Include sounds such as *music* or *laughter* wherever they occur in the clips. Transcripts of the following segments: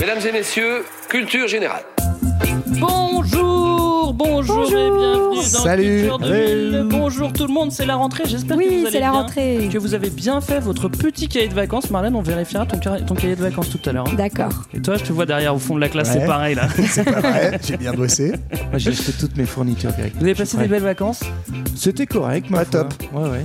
Mesdames et messieurs, culture générale. Bonjour, bonjour, et bienvenue dans Salut. Culture 2000. Bonjour tout le monde, c'est la rentrée. J'espère que Oui, vous allez c'est la bien, rentrée. que vous avez bien fait votre petit cahier de vacances. Marlène, on vérifiera ton, cahier de vacances tout à l'heure. hein. D'accord. Et toi, je te vois derrière au fond de la classe, Ouais. c'est pareil là. *laughs* C'est pas vrai, j'ai bien bossé. Moi, j'ai acheté toutes mes fournitures, Greg. Vous avez passé des belles vacances? C'était correct, ma Pas foi. top. Ouais, ouais.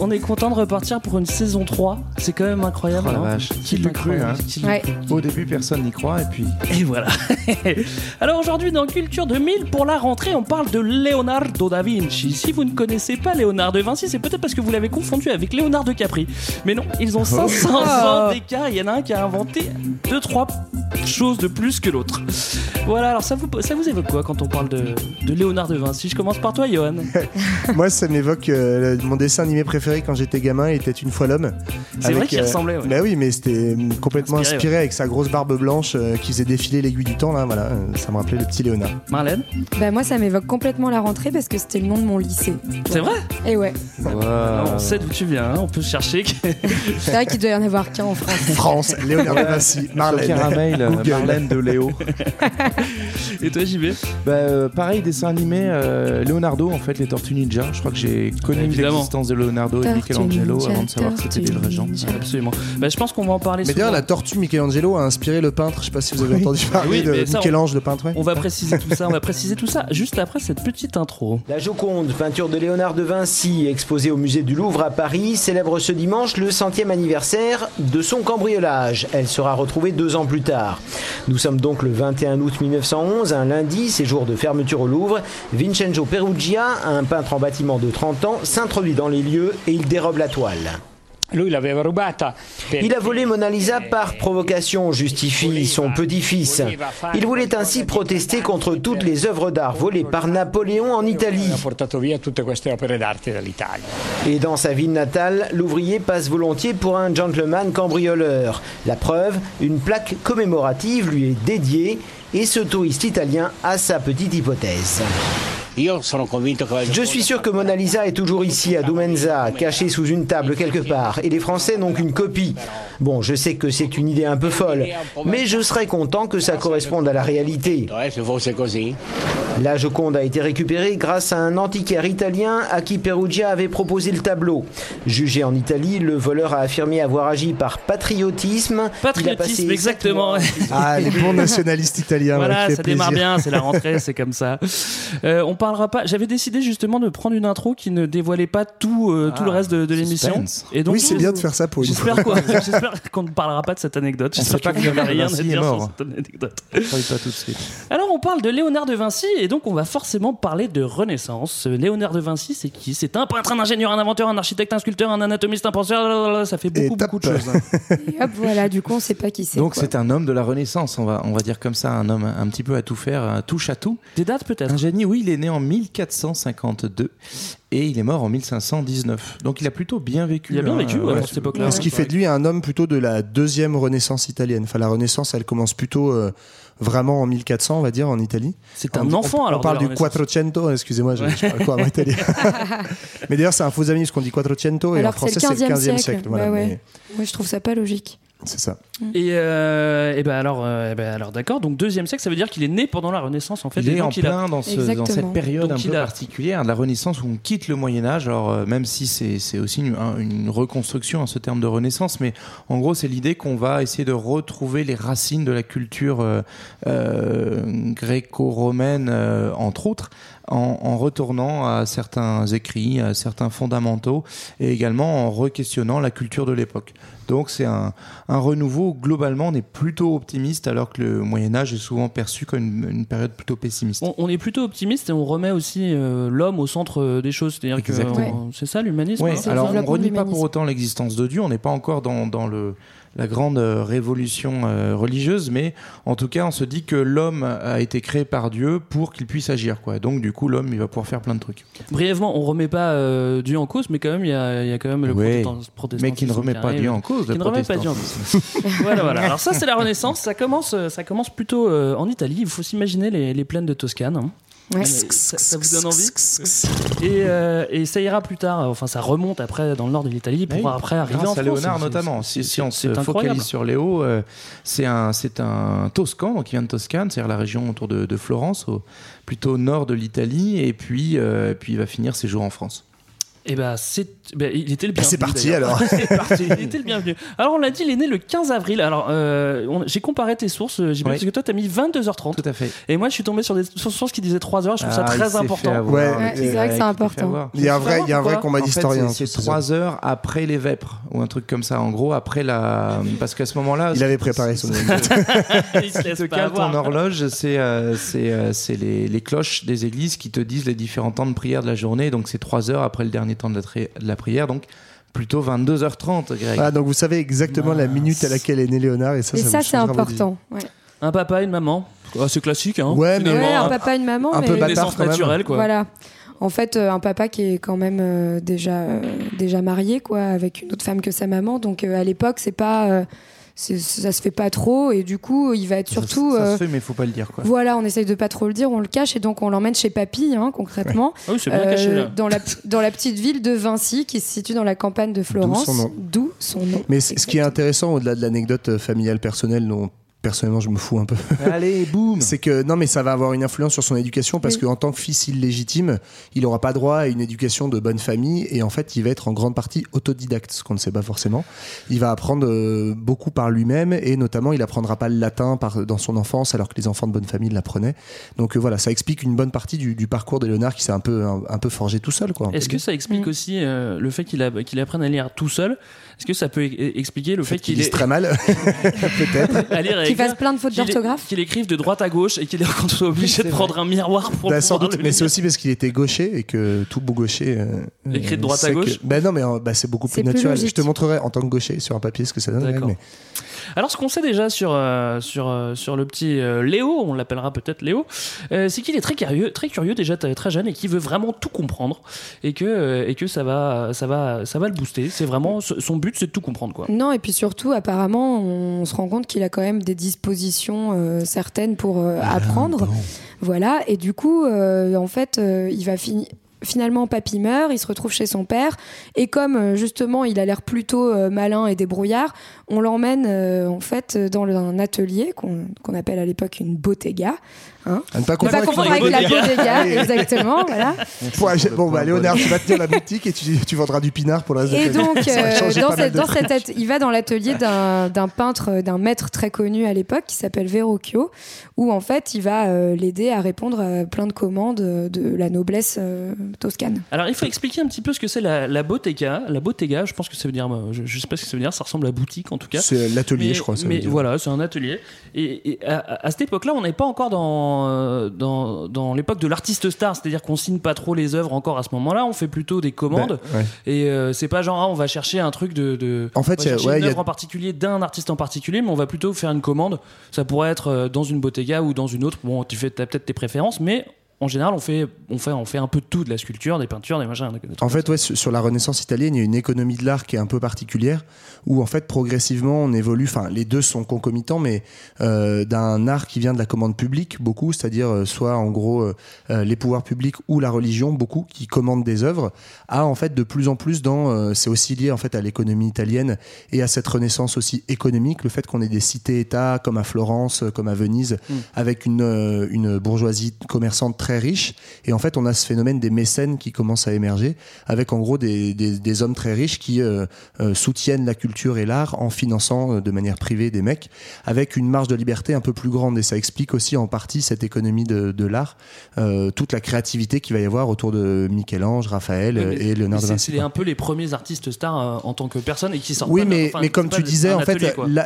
On est content de repartir pour une saison 3. C'est quand même incroyable. Oh la hein vache. Qui C'est l'eût cru, incroyable. hein Qui l'eût Ouais. cru Au début, personne n'y croit, et puis. Et voilà. *laughs* Alors aujourd'hui dans Culture 2000, pour la rentrée, on parle de Leonardo da Vinci. Si vous ne connaissez pas Léonard de Vinci, c'est peut-être parce que vous l'avez confondu avec Léonard de Capri. Mais non, ils ont 500 ans d'écart. Il y en a un qui a inventé deux, trois choses de plus que l'autre. Voilà, alors ça vous, ça vous évoque quoi quand on parle de, de Léonard de Vinci? Je commence par toi, Johan. *laughs* Moi, ça m'évoque euh, mon dessin animé préféré quand j'étais gamin, était une fois l'homme. C'est vrai qu'il euh, ressemblait, ouais. Bah oui, mais c'était euh, complètement Inspiré, inspiré, avec sa grosse barbe blanche euh, qui faisait défiler l'aiguille du temps. Là, voilà, ça me rappelait le petit Léonard. Marlène? Bah moi ça m'évoque complètement la rentrée parce que c'était le nom de mon lycée. C'est vrai Et ouais, On sait d'où tu viens, hein, on peut chercher. *laughs* c'est vrai qu'il doit y en avoir qu'un en France. *laughs* France, Léonard de Vinci, Marlène. Caramel, euh. Marlène de Léo. *laughs* Et toi, JB Bah, euh, pareil, dessin animé, euh, Leonardo, en fait, les Tortues Ninja. Je crois que j'ai connu l'existence de Leonardo et Michelangelo Ninja, avant de savoir que c'était des vrais gens. Tortues Ninja. Absolument. Bah, je pense qu'on va en parler Mais d'ailleurs, la tortue Michelangelo a inspiré le peintre. Je sais pas si vous avez entendu parler Oui, de ça, on- Michel-Ange, le peintre. ouais. On va préciser tout ça, on va préciser tout ça juste après cette petite intro. La Joconde, peinture de Léonard de Vinci, exposée au musée du Louvre à Paris, célèbre ce dimanche le centième anniversaire de son cambriolage. Elle sera retrouvée deux ans plus tard. Nous sommes donc le 21 août 1911, un lundi, c'est jour de fermeture au Louvre. Vincenzo Perugia, un peintre en bâtiment de 30 ans, s'introduit dans les lieux et il dérobe la toile. Il a volé Mona Lisa par provocation, justifie son petit-fils. Il voulait ainsi protester contre toutes les œuvres d'art volées par Napoléon en Italie. Et dans sa ville natale, l'ouvrier passe volontiers pour un gentleman cambrioleur. La preuve, une plaque commémorative lui est dédiée et ce touriste italien a sa petite hypothèse. Je suis sûr que Mona Lisa est toujours ici à Doumenza, cachée sous une table quelque part, et les Français n'ont qu'une copie. Bon, je sais que c'est une idée un peu folle, mais je serais content que ça corresponde à la réalité. La Joconde a été récupérée grâce à un antiquaire italien à qui Perugia avait proposé le tableau. Jugé en Italie, le voleur a affirmé avoir agi par patriotisme. Patriotisme, exactement. Ah, les bons nationalistes italiens. Voilà, ça démarre bien, c'est la rentrée, c'est comme ça. Euh, on parlera pas. J'avais décidé justement de prendre une intro qui ne dévoilait pas tout, euh, tout le reste de, de l'émission. Et donc, Oui, c'est bien de faire ça pour une fois. J'espère quoi- *laughs* j'espère qu'on ne parlera pas de cette anecdote. J'espère pas que que vous n'avez rien à dire sur cette anecdote. Je croyais pas tout de suite. Alors on parle de Léonard de Vinci et donc on va forcément parler de Renaissance. Léonard de Vinci, c'est qui? C'est un peintre, un ingénieur, un inventeur, un architecte, un sculpteur, un anatomiste, un penseur. Ça fait beaucoup, de choses. hein. *laughs* Et hop voilà, du coup on sait pas qui c'est. Donc, c'est un homme de la Renaissance, on va, on va dire comme ça, un homme un petit peu à tout faire, un touche à tout. Des dates peut-être? Un génie, oui, il est né en 1452 et il est mort en 1519. Donc il a plutôt bien vécu. Il a bien hein, vécu, ouais, ouais. à cette époque-là. Ce qui fait de lui un homme plutôt de la deuxième Renaissance italienne. Enfin, la Renaissance, elle commence plutôt euh, vraiment en 1400, on va dire, en Italie. C'est un On- enfant on, alors. On parle du. Quattrocento, excusez-moi, je, je parle quoi en italien *laughs* Mais d'ailleurs, c'est un faux ami parce qu'on dit Quattrocento et Alors en français, c'est le 15e 15e siècle. siècle. voilà, Bah ouais. mais Moi je trouve ça pas logique. C'est ça. Et, euh, et ben alors, euh, eh ben alors d'accord. Donc deuxième siècle, ça veut dire qu'il est né pendant la Renaissance en fait. Il et est en a- plein dans, ce- Exactement. dans cette période Donc un peu a- particulière de la Renaissance où on quitte le Moyen Âge. Alors euh, même si c'est c'est aussi une, un- une reconstruction à ce terme de Renaissance, mais en gros c'est l'idée qu'on va essayer de retrouver les racines de la culture euh, euh, gréco-romaine euh, entre autres. En, en retournant à certains écrits, à certains fondamentaux, et également en re-questionnant la culture de l'époque. Donc c'est un, un renouveau. Globalement, on est plutôt optimiste, alors que le Moyen Âge est souvent perçu comme une, une période plutôt pessimiste. on, on est plutôt optimiste et on remet aussi euh, l'homme au centre euh, des choses. C'est-à-dire que euh, c'est ça l'humanisme. Oui, hein alors on de renie pas pour autant l'existence de Dieu, on n'est pas encore dans, dans le, la grande euh, révolution euh, religieuse, mais en tout cas, on se dit que l'homme a été créé par Dieu pour qu'il puisse agir, quoi. Donc, du coup, l'homme, il va pouvoir faire plein de trucs. Brièvement, on remet pas euh, Dieu en cause, mais quand même, il y a, il y a quand même le protestantisme. mais qui ne remet pas. Dieu en cause, Qui ne remet pas Dieu en cause. voilà, voilà. Alors ça, c'est la Renaissance. Ça commence, ça commence plutôt euh, en Italie. Il faut s'imaginer les, les plaines de Toscane. hein. Ouais. Ça, ça vous donne envie et, euh, et ça ira plus tard. Enfin, ça remonte après dans le nord de l'Italie pour Oui, après arriver grâce en à France. Léonard notamment. Si, si on se incroyable. focalise sur Léo, euh, c'est un, c'est un Toscan, donc il vient de Toscane, c'est-à-dire la région autour de, de Florence, au, plutôt au nord de l'Italie, et puis, euh, puis il va finir ses jours en France. Et ben, c'est, ben, il était le Bah, bienvenu. c'est parti, alors. *laughs* c'est parti. Il était le bienvenu. Alors, on l'a dit, il est né le 15 avril. Alors, euh, on- j'ai comparé tes sources, euh, JB, Oui. parce que toi, t'as mis 22h30. Tout à fait. Et moi, je suis tombé sur des sources qui disaient 3h. Je trouve ça Ah, très important. avoir. Ouais, Ouais, c'est vrai que c'est important. Il y a un vrai, il y a un vrai combat d'historien. c'est- sur c'est ces trois heures après les vêpres ou un truc comme ça. En gros, après la, parce qu'à ce moment-là, Il avait préparé son *laughs* il se laisse pas cale ton avoir. horloge, c'est euh, c'est euh, c'est les, les cloches des églises qui te disent les différents temps de prière de la journée. Donc c'est trois heures après le dernier temps de la, tri- de la prière. Donc plutôt 22h30, Greg. Ah, donc vous savez exactement la minute à laquelle est né Léonard et ça, Et ça, ça, vous c'est important. Ouais, Un papa, une maman. Ah, c'est classique, hein. Ouais, mais- Ouais, un papa, une maman, un mais peu Une bâtard quand même. naturelle, quoi. voilà. En fait, euh, un papa qui est quand même euh, déjà euh, déjà marié, quoi, avec une autre femme que sa maman. Donc euh, à l'époque, c'est pas, euh, ça se fait pas trop, et du coup, il va être Ça- surtout. ça, euh, se fait, mais il faut pas le dire quoi. Voilà, on essaye de pas trop le dire, on le cache et donc on l'emmène chez papy, hein, concrètement, Ah oui, c'est bien Euh, caché, là. dans la dans la petite ville de Vinci qui se situe dans la campagne de Florence. son nom. D'où son nom. Mais ce qui est intéressant au-delà de l'anecdote euh, familiale personnelle dont personnellement je me fous un peu, *laughs* Allez, boum. c'est que non mais ça va avoir une influence sur son éducation parce Oui. qu'en tant que fils illégitime, il n'aura pas droit à une éducation de bonne famille et en fait il va être en grande partie autodidacte, ce qu'on ne sait pas forcément. Il va apprendre euh, beaucoup par lui-même et notamment il apprendra pas le latin par, dans son enfance alors que les enfants de bonne famille l'apprenaient. Donc euh, voilà, ça explique une bonne partie du, du parcours de Léonard qui s'est un peu un, un peu forgé tout seul Est-ce que ça explique Mm. aussi euh, le fait qu'il apprenne à lire tout seul Est-ce que ça peut e- expliquer le fait fait qu'il qu'il lise est très mal, *laughs* peut-être. Qui écrire, fasse plein de fautes qu'il- d'orthographe. qu'il écrive de droite à gauche et qu'il est qu'on *laughs* soit obligé de prendre un miroir pour Bah, sans doute, le mais c'est aussi parce qu'il était gaucher et que tout beau gaucher. euh, Écrit de droite à sait que- gauche Bah non, mais euh, bah, c'est beaucoup plus naturel. Je te montrerai en tant que gaucher sur un papier ce que ça donne. D'accord. mais- Alors, ce qu'on sait déjà sur, euh, sur, euh, sur le petit euh, Léo, on l'appellera peut-être Léo, euh, c'est qu'il est très curieux, très curieux déjà très jeune et qu'il veut vraiment tout comprendre et que, et que ça, va, ça, va, ça va le booster. C'est vraiment son but, c'est de tout comprendre. Quoi. Non, et puis surtout, apparemment, on se rend compte qu'il a quand même des dispositions euh, certaines pour euh, apprendre. Voilà, et du coup, euh, en fait, euh, il va finir. Finalement, papy meurt, il se retrouve chez son père, et comme justement il a l'air plutôt euh, malin et débrouillard, on l'emmène euh, en fait dans un atelier qu'on qu'on appelle à l'époque une bottega. Hein. À ne pas Ne pas confondre avec avec la bodega, *laughs* exactement, voilà. Bon, bah, Léonard, tu vas tenir la boutique et tu, tu vendras du pinard pour le reste de Et donc, euh, dans, cette, dans cette at- il va dans l'atelier d'un d'un peintre, d'un maître très connu à l'époque qui s'appelle Verrocchio, où en fait il va euh, l'aider à répondre à plein de commandes euh, de la noblesse euh, toscane. Alors, il faut expliquer un petit peu ce que c'est la, la bottega. La bottega, je pense que ça veut dire, je, je sais pas ce que ça veut dire, ça ressemble à boutique en tout cas. C'est l'atelier, Mais- je crois. ça veut mais dire. voilà, c'est un atelier. Et, et à, à cette époque-là, on n'est pas encore dans, euh, dans, dans l'époque de l'artiste star, c'est-à-dire qu'on signe pas trop les œuvres encore à ce moment-là. On fait plutôt des commandes. Ben, ouais. Et euh, c'est pas genre, ah, on va chercher un truc de. de En fait, on va chercher ouais, une a- œuvre en particulier d'un artiste en particulier, mais on va plutôt faire une commande. Ça pourrait être euh, dans une bottega ou dans une autre. Bon, tu fais t'as peut-être tes préférences, mais en général, on fait, on fait, on fait un peu de tout, de la sculpture, des peintures, des machins. des En fait, ouais, sur la Renaissance italienne, il y a une économie de l'art qui est un peu particulière, où en fait progressivement on évolue. Enfin, les deux sont concomitants, mais euh, d'un art qui vient de la commande publique, beaucoup, c'est-à-dire euh, soit en gros euh, les pouvoirs publics ou la religion, beaucoup qui commandent des œuvres, à en fait de plus en plus dans. c'est aussi lié en fait à l'économie italienne et à cette Renaissance aussi économique, le fait qu'on ait des cités-États comme à Florence, comme à Venise, Mm. avec une une bourgeoisie commerçante très riche. Et en fait, on a ce phénomène des mécènes qui commence à émerger, avec en gros des, des, des hommes très riches qui euh, euh, soutiennent la culture et l'art en finançant euh, de manière privée des mecs, avec une marge de liberté un peu plus grande. Et ça explique aussi en partie cette économie de, de l'art, toute la créativité qu'il va y avoir autour de Michel-Ange, Raphaël Oui, mais- et Léonard de c'est- Vinci. C'est un peu les premiers artistes stars en tant que personne et qui sortent Oui, pas de- mais, enfin, mais comme tu de- disais, en fait,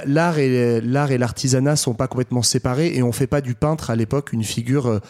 l'art et l'art et l'artisanat sont pas complètement séparés et on fait pas du peintre à l'époque une figure,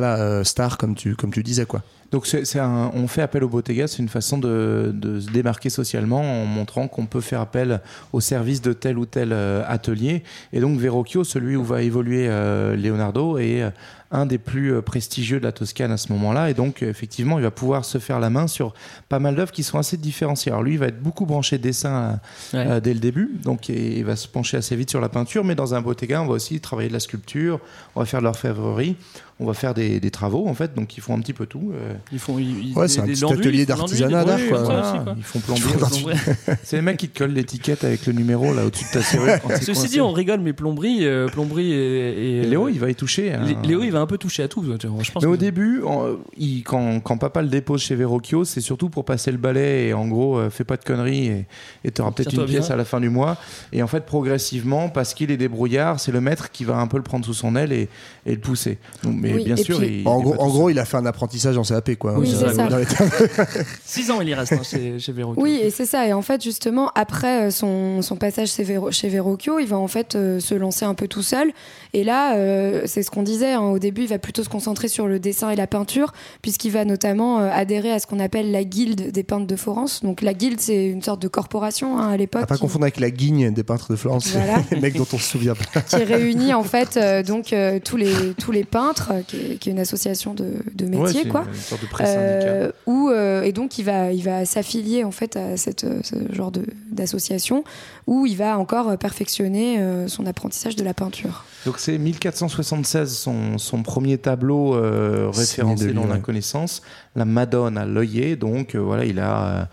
voilà, euh, star comme tu comme tu disais quoi. Donc c'est, c'est un- on fait appel au Bottega, c'est une façon de, de se démarquer socialement en montrant qu'on peut faire appel au service de tel ou tel euh, atelier. Et donc Verrocchio, celui où va évoluer euh, Leonardo, est euh, un des plus euh, prestigieux de la Toscane à ce moment-là. Et donc euh, effectivement, il va pouvoir se faire la main sur pas mal d'œuvres qui sont assez différenciées. Alors lui, il va être beaucoup branché dessin euh, Ouais. euh, dès le début, donc et il va se pencher assez vite sur la peinture. Mais dans un Bottega, on va aussi travailler de la sculpture, on va faire de l'orfèvrerie, on va faire des, des travaux en fait. Donc ils font un petit peu tout. euh, Ils font. ils- Ouais, c'est un des petit atelier d'artisanat d'art, quoi. Voilà, ils font plombier. Ils font aussi. *laughs* C'est les mecs qui te collent l'étiquette avec le numéro là au-dessus de ta *laughs* serrure. Ceci coincé. dit, on rigole, mais plomberie, euh, plomberie et, et- Léo, il va y toucher. hein. Lé- Léo, il va un peu toucher à tout. Je pense. Mais au que- début, en- il- quand, quand papa le dépose chez Verrocchio, c'est surtout pour passer le balai et en gros, euh, fais pas de conneries et et t'auras peut-être une pièce bien. à la fin du mois. Et en fait, progressivement, parce qu'il est débrouillard, c'est le maître qui va un peu le prendre sous son aile et, et le pousser. Donc, mais Oui, bien sûr, puis- il, en gros, en il a fait un apprentissage en CAP, quoi. Oui, Dans- c'est ça. dans les *laughs* termes. Six ans, il y reste hein, chez, chez Verrocchio. Oui, et c'est ça. Et en fait, justement, après euh, son, son passage chez, chez Verrocchio, il va en fait euh, se lancer un peu tout seul. Et là, euh, c'est ce qu'on disait. hein, au début, il va plutôt se concentrer sur le dessin et la peinture, puisqu'il va notamment euh, adhérer à ce qu'on appelle la guilde des peintres de Florence. Donc, la guilde, c'est une sorte de corporation hein, à l'époque. À pas qui- confondre avec la guigne des peintres de Florence, Voilà. *laughs* les mecs dont on se souvient pas. qui réunit en fait euh, donc euh, tous les tous les peintres, qui est, qui est une association de, de métiers quoi. une sorte de presse syndicale. Euh, où, euh, et donc il va il va s'affilier en fait à cette euh, ce genre de d'association où il va encore perfectionner euh, son apprentissage de la peinture. Donc c'est 1476 son, son premier tableau euh, référencé dans la ouais. connaissance, la Madone à l'œillet. Donc euh, voilà, il a euh,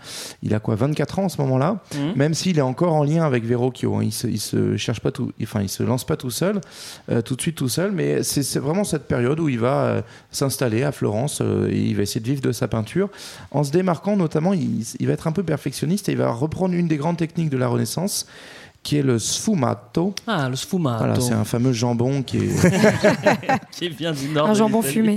il a quoi 24 ans en ce moment-là. Mhm. Même s'il est encore en lien avec Verrocchio, hein. il se il se cherche pas tout, enfin il se lance pas tout seul, euh, tout de suite tout seul. Mais c'est vraiment cette période où il va s'installer à Florence et il va essayer de vivre de sa peinture en se démarquant notamment. Il, il va être un peu perfectionniste et il va reprendre une des grandes techniques de la Renaissance qui est le sfumato. Ah, le sfumato. Voilà, c'est un fameux jambon qui est *laughs* qui vient du nord. Un de jambon fumé.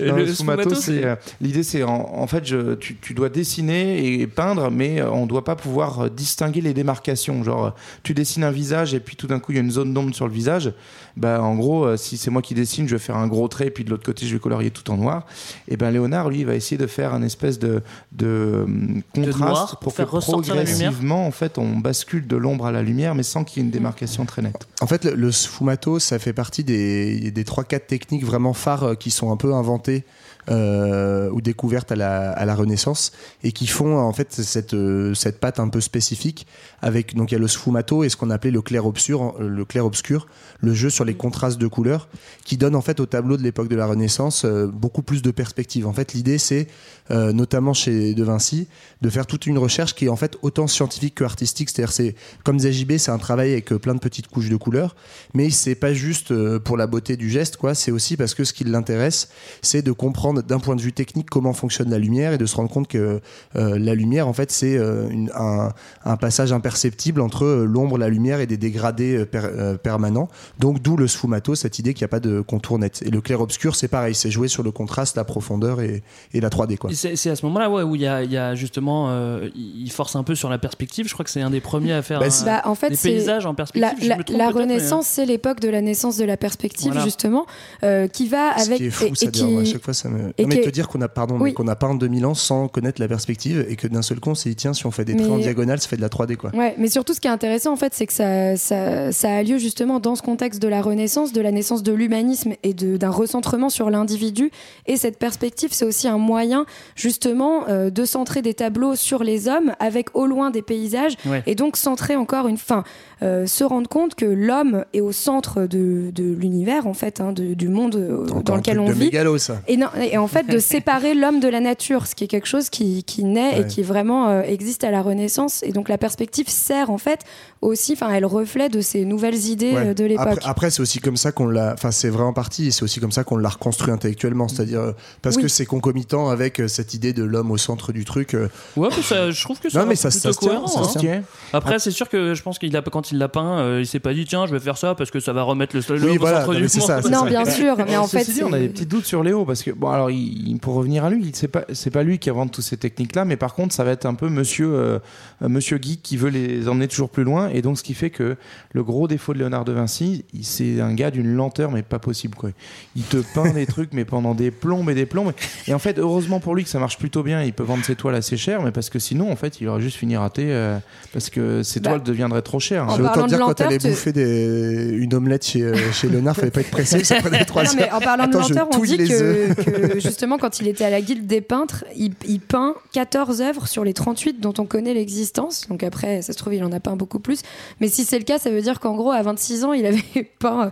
Non, le le sfumato, sfumato, c'est euh, l'idée, c'est en, en fait, je, tu, tu dois dessiner et peindre, mais euh, on doit pas pouvoir euh, distinguer les démarcations. Genre, tu dessines un visage et puis tout d'un coup, il y a une zone d'ombre sur le visage. Bah, en gros, si c'est moi qui dessine, je vais faire un gros trait, et puis de l'autre côté, je vais colorier tout en noir. Et ben, Léonard, lui, il va essayer de faire un espèce de, de contraste noir pour pour, faire que ressortir la lumière. progressivement, en fait, on bascule de l'ombre à la lumière, mais sans qu'il y ait une démarcation très nette. En fait, le, le sfumato, ça fait partie des, des 3-4 techniques vraiment phares euh, qui sont un peu inventées euh, ou découvertes à la, à la Renaissance et qui font en fait cette, euh, cette patte un peu spécifique avec donc il y a le sfumato et ce qu'on appelait le clair obscur, le clair obscur, le jeu sur les contrastes de couleurs qui donne en fait au tableau de l'époque de la Renaissance euh, beaucoup plus de perspective. En fait, l'idée c'est euh, notamment chez De Vinci de faire toute une recherche qui est en fait autant scientifique que artistique. C'est-à-dire c'est comme disait JB, c'est un travail avec euh, plein de petites couches de couleurs, mais c'est pas juste euh, pour la beauté du geste, quoi. C'est aussi parce que ce qui l'intéresse, c'est de comprendre d'un point de vue technique comment fonctionne la lumière et de se rendre compte que euh, la lumière, en fait, c'est euh, un, un passage imperceptible entre euh, l'ombre, la lumière et des dégradés euh, per- euh, permanents. Donc d'où le sfumato, cette idée qu'il n'y a pas de contour net. Et le clair-obscur, c'est pareil, c'est jouer sur le contraste, la profondeur et, et la 3D, quoi. Et C'est c'est à ce moment-là ouais, où il y a, il y a justement, euh, il force un peu sur la perspective. Je crois que c'est un des premiers à faire Bah, un- Bah, en fait, des c'est paysages en perspective. La, mais, Renaissance, c'est l'époque de la naissance de la perspective, Voilà. justement, euh, qui va Ce avec qui est fou, et- et c'est-à-dire, qui- à chaque fois, ça me. et Non, mais te dire qu'on a, pardon, Oui. mais qu'on a peint 2000 ans sans connaître la perspective et que d'un seul coup, on s'est dit, tiens, si on fait des traits en diagonale, ça fait de la 3D, quoi. Ouais, mais surtout, ce qui est intéressant, en fait, c'est que ça, ça, ça a lieu justement dans ce contexte de la Renaissance, de la naissance de l'humanisme et d'un recentrement sur l'individu. Et cette perspective, c'est aussi un moyen, justement, euh, de centrer des tableaux sur les hommes avec au loin des paysages. Ouais. Et donc, centrer encore une fin. Euh, se rendre compte que l'homme est au centre de, de l'univers, en fait, hein, de- du monde euh, dans lequel on de vit. mégalo, ça. Et, non, et en fait, de *laughs* séparer l'homme de la nature, ce qui est quelque chose qui, qui naît et qui vraiment euh, existe à la Renaissance. Et donc la perspective sert en fait aussi, enfin, elle reflète de ces nouvelles idées Ouais. de l'époque. Après, après, c'est aussi comme ça qu'on l'a. Enfin, c'est vrai en partie, c'est aussi comme ça qu'on l'a reconstruit intellectuellement. C'est-à-dire parce Oui. que c'est concomitant avec cette idée de l'homme au centre du truc. Ouais, ça, je trouve que ça Non, mais ça- plutôt ça se tient, cohérent, ça hein. se tient. Après, c'est sûr que je pense qu'il a quand il l'a peint, euh, il s'est pas dit tiens, je vais faire ça parce que ça va remettre le Oui, au voilà, centre non, du mais c'est monde. ça, c'est non, ça. bien sûr, mais en fait, dit, on a des petits doutes sur Léo parce que bon, alors il- pour revenir à lui, c'est pas c'est pas lui qui invente toutes ces techniques-là, mais par contre, ça va être un peu Monsieur euh, euh, Monsieur Geek qui veut les emmener toujours plus loin, et donc ce qui fait que le gros défaut de Léonard de Vinci, c'est un gars d'une lenteur mais pas possible quoi. Il te peint des trucs mais pendant des plombes et des plombes. Et en fait, heureusement pour lui que ça marche plutôt bien, il peut vendre ses toiles assez cher, mais parce que sinon en fait, il aurait juste fini raté euh, parce que ses Bah, toiles deviendraient trop chères. En parlant de dire quand lenteur, elle tu- bouffer des... une omelette chez, euh, chez Léonard, fallait pas être pressé, ça prenait trois Non, heures. mais en parlant Attends, de lenteur, on dit que, que justement, quand il était à la Guilde des peintres, il, il peint 14 œuvres sur les 38 dont on connaît l'existence. Donc après, ça se trouve, il en a peint beaucoup plus. Mais si c'est le cas, ça veut dire qu'en gros, à 26 ans, il avait *laughs* peint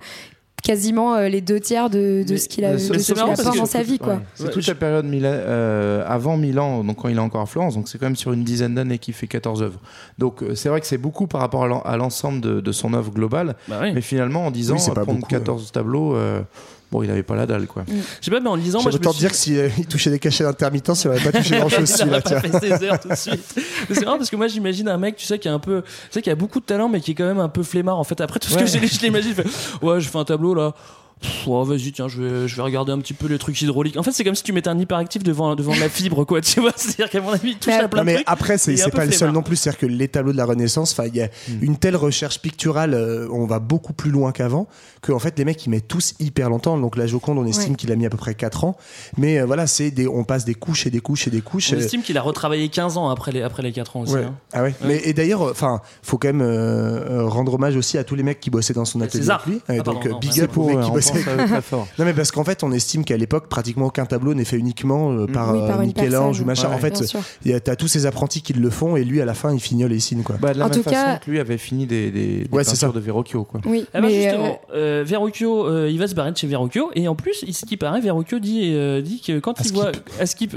quasiment euh, les deux tiers de, de ce qu'il a, de ce qu'il parce dans sa vie. Quoi. Ouais. C'est toute la période Mila- euh, avant Milan, donc quand il est encore à Florence, donc c'est quand même sur une dizaine d'années qu'il fait 14 œuvres. Donc euh, c'est vrai que c'est beaucoup par rapport à l'en- à l'ensemble de, de son œuvre globale, Bah oui. mais finalement en 10 ans, Oui, prendre beaucoup, 14 tableaux, euh, bon, il avait pas la dalle quoi. Je sais pas, mais en lisant, moi, je me autant suis- dire que s'il euh, il touchait des cachets d'intermittence, il aurait pas touché grand *laughs* chose il celui-là, aurait pas tiens. fait ses heures tout de suite. Mais c'est marrant parce que moi j'imagine un mec, tu sais, qui est un peu, tu sais, qui a beaucoup de talent, mais qui est quand même un peu flemmard. En fait, après tout ce que j'ai lu, je l'imagine, ouais, je fais un tableau là. Ouais, vas-y, tiens, je vais, je vais regarder un petit peu les trucs hydrauliques. En fait, c'est comme si tu mettais un hyperactif devant, devant la fibre, quoi. Tu vois, *laughs* c'est-à-dire qu'à mon avis, il touche Mais à plein Non, de mais trucs. après, c'est c'est pas le seul non plus. C'est-à-dire que les tableaux de la Renaissance, enfin, il y a une telle recherche picturale, euh, on va beaucoup plus loin qu'avant, que en fait, les mecs, ils mettent tous hyper longtemps. Donc, la Joconde, on estime Ouais. qu'il a mis à peu près 4 ans. Mais euh, voilà, c'est des, on passe des couches et des couches et des couches. On Euh, estime qu'il a retravaillé 15 ans après les, après les 4 ans aussi. Ouais. hein. Ah ouais. Mais et d'ailleurs, enfin, faut quand même rendre hommage aussi à tous les mecs qui bossaient dans son atelier avec lui. Ah, pardon, donc non, big up Pour, euh, très *laughs* fort. Non mais parce qu'en fait, on estime qu'à l'époque, pratiquement aucun tableau n'est fait uniquement euh, par, Oui, par euh, Michel-Ange ou machin. Ouais, en fait, bien sûr. il y a- t'as tous ces apprentis qui le font et lui, à la fin, il fignole et il signe quoi. Bah, de la En même tout façon cas- que lui avait fini des, des, des Ouais, peintures de Verrocchio quoi. Oui, Ah bah mais, justement, euh, Verrocchio, euh, il va se barrer de chez Verrocchio et en plus, il- ce qui paraît, Verrocchio dit, euh, dit que quand il voit,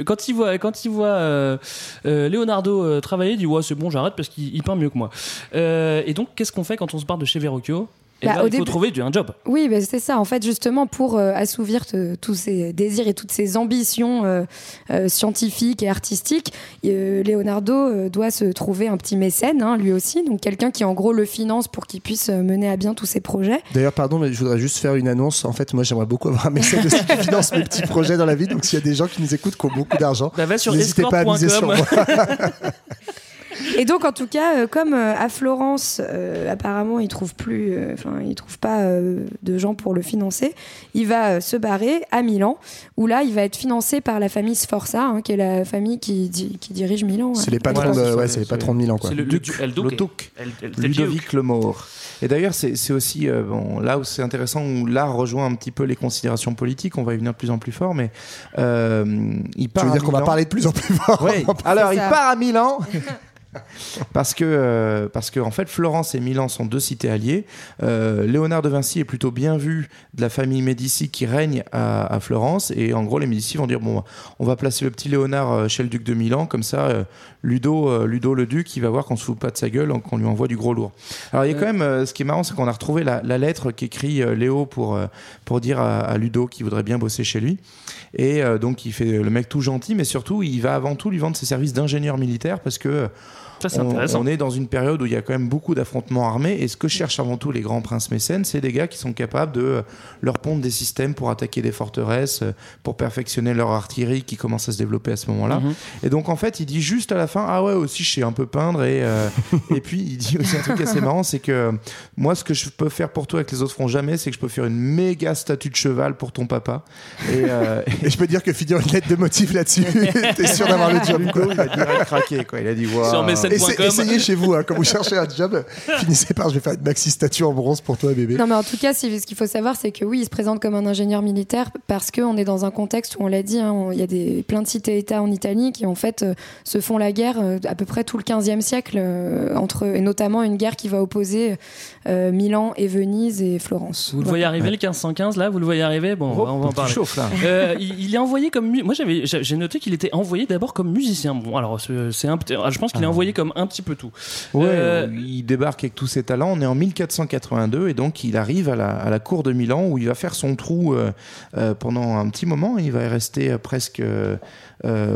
quand il voit, quand il voit euh, euh, Leonardo euh, travailler, il dit ouais c'est bon, j'arrête parce qu'il il peint mieux que moi. Euh, et donc, qu'est-ce qu'on fait quand on se barre de chez Verrocchio? Eh Bah, au il faut début- trouver du- un job. Oui, bah, c'est ça. En fait, justement, pour euh, assouvir te- tous ces désirs et toutes ces ambitions euh, euh, scientifiques et artistiques, euh, Leonardo euh, doit se trouver un petit mécène, hein, lui aussi, donc quelqu'un qui en gros le finance pour qu'il puisse mener à bien tous ses projets. D'ailleurs, pardon, mais je voudrais juste faire une annonce. En fait, moi, j'aimerais beaucoup avoir un mécène aussi qui finance mes petits projets dans la vie. Donc, s'il y a des gens qui nous écoutent qui ont beaucoup d'argent, Bah, n'hésitez pas à miser sur moi. *laughs* Et donc, en tout cas, euh, comme euh, à Florence, euh, apparemment, il trouve plus, euh, enfin, il trouve pas euh, de gens pour le financer. Il va euh, se barrer à Milan, où là, il va être financé par la famille Sforza, hein, qui est la famille qui, di- qui dirige Milan. C'est ouais. les patrons, Voilà, de, c'est- ouais, c'est les c'est- patrons de Milan, quoi. C'est le, Duc, le, Duc. Ludovic le Maure. Et d'ailleurs, c'est c'est aussi euh, bon, là où c'est intéressant, où l'art rejoint un petit peu les considérations politiques. On va y venir de plus en plus fort, mais euh, il Tu part. veux à dire qu'on va parler de plus en plus fort? Ouais. *laughs* Alors, il part à Milan. *laughs* *laughs* parce que euh, parce que en fait Florence et Milan sont deux cités alliées. Euh, Léonard de Vinci est plutôt bien vu de la famille Médicis qui règne à, Florence et en gros les Médicis vont dire bon on va placer le petit Léonard euh, chez le duc de Milan comme ça Ludo euh, Ludo le duc il va voir qu'on se fout pas de sa gueule qu'on lui envoie du gros lourd. Alors il y a quand même euh, ce qui est marrant c'est qu'on a retrouvé la, la lettre qu'écrit euh, Léo pour euh, pour dire à, à Ludo qu'il voudrait bien bosser chez lui. Et euh, donc il fait le mec tout gentil, mais surtout il va avant tout lui vendre ses services d'ingénieur militaire parce que Ça, c'est on, intéressant. on est dans une période où il y a quand même beaucoup d'affrontements armés. Et ce que cherchent avant tout les grands princes mécènes, c'est des gars qui sont capables de euh, leur pondre des systèmes pour attaquer des forteresses, euh, pour perfectionner leur artillerie qui commence à se développer à ce moment-là. Mhm. Et donc en fait, il dit juste à la fin, ah ouais aussi je sais un peu peindre et euh, *laughs* et puis il dit aussi un truc assez marrant, c'est que euh, moi ce que je peux faire pour toi et que les autres feront jamais, c'est que je peux faire une méga statue de cheval pour ton papa. Et, euh, *laughs* Et je peux dire que finir une lettre de motif là-dessus, *laughs* t'es sûr d'avoir le job. il a direct craqué quoi. Il a dit waouh. Sur mes scènes- Essa- essayez chez vous, hein, quand vous cherchez un job, finissez par je vais faire une maxi statue en bronze pour toi, bébé. Non, mais en tout cas, ce qu'il faut savoir, c'est que oui, il se présente comme un ingénieur militaire parce qu'on est dans un contexte où on l'a dit, hein, il y a des, plein de cités-États en Italie qui en fait euh, se font la guerre euh, à peu près tout le 15e siècle, euh, entre, et notamment une guerre qui va opposer euh, Milan et Venise et Florence. Vous le voyez arriver le 1515 là, vous le voyez arriver? Bon, on va- on va en parler. là. Euh, il, il est envoyé comme moi j'avais j'ai noté qu'il était envoyé d'abord comme musicien. Bon alors c'est un je pense qu'il est envoyé comme un petit peu tout. Ouais, Euh, il débarque avec tous ses talents. On est en 1482 et donc il arrive à la, à la cour de Milan où il va faire son trou euh, euh, pendant un petit moment. Il va y rester presque, euh,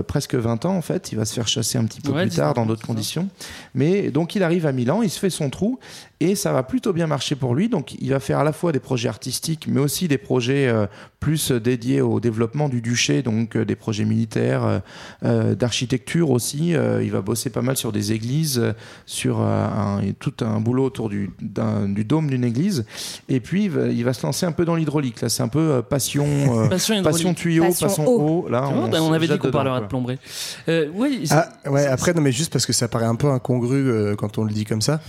presque 20 ans en fait. Il va se faire chasser un petit peu Ouais, plus tard 19, dans d'autres conditions. Mais donc il arrive à Milan, il se fait son trou et ça va plutôt bien marcher pour lui. Donc il va faire à la fois des projets artistiques mais aussi des projets plus dédiés au développement du duché, donc des projets militaires, d'architecture aussi. Il va bosser pas mal sur des églises, euh, sur euh, un, tout un boulot autour du, d'un- du dôme d'une église. Et puis il va, il va se lancer un peu dans l'hydraulique. Là, c'est un peu euh, passion, euh, *laughs* Passion tuyau, Passion passion, eau. eau. Là, on, se avait dit qu'on quoi. de plomberie. Euh, oui, c'est- Ah ouais, après non mais juste parce que ça paraît un peu incongru euh, quand on le dit comme ça.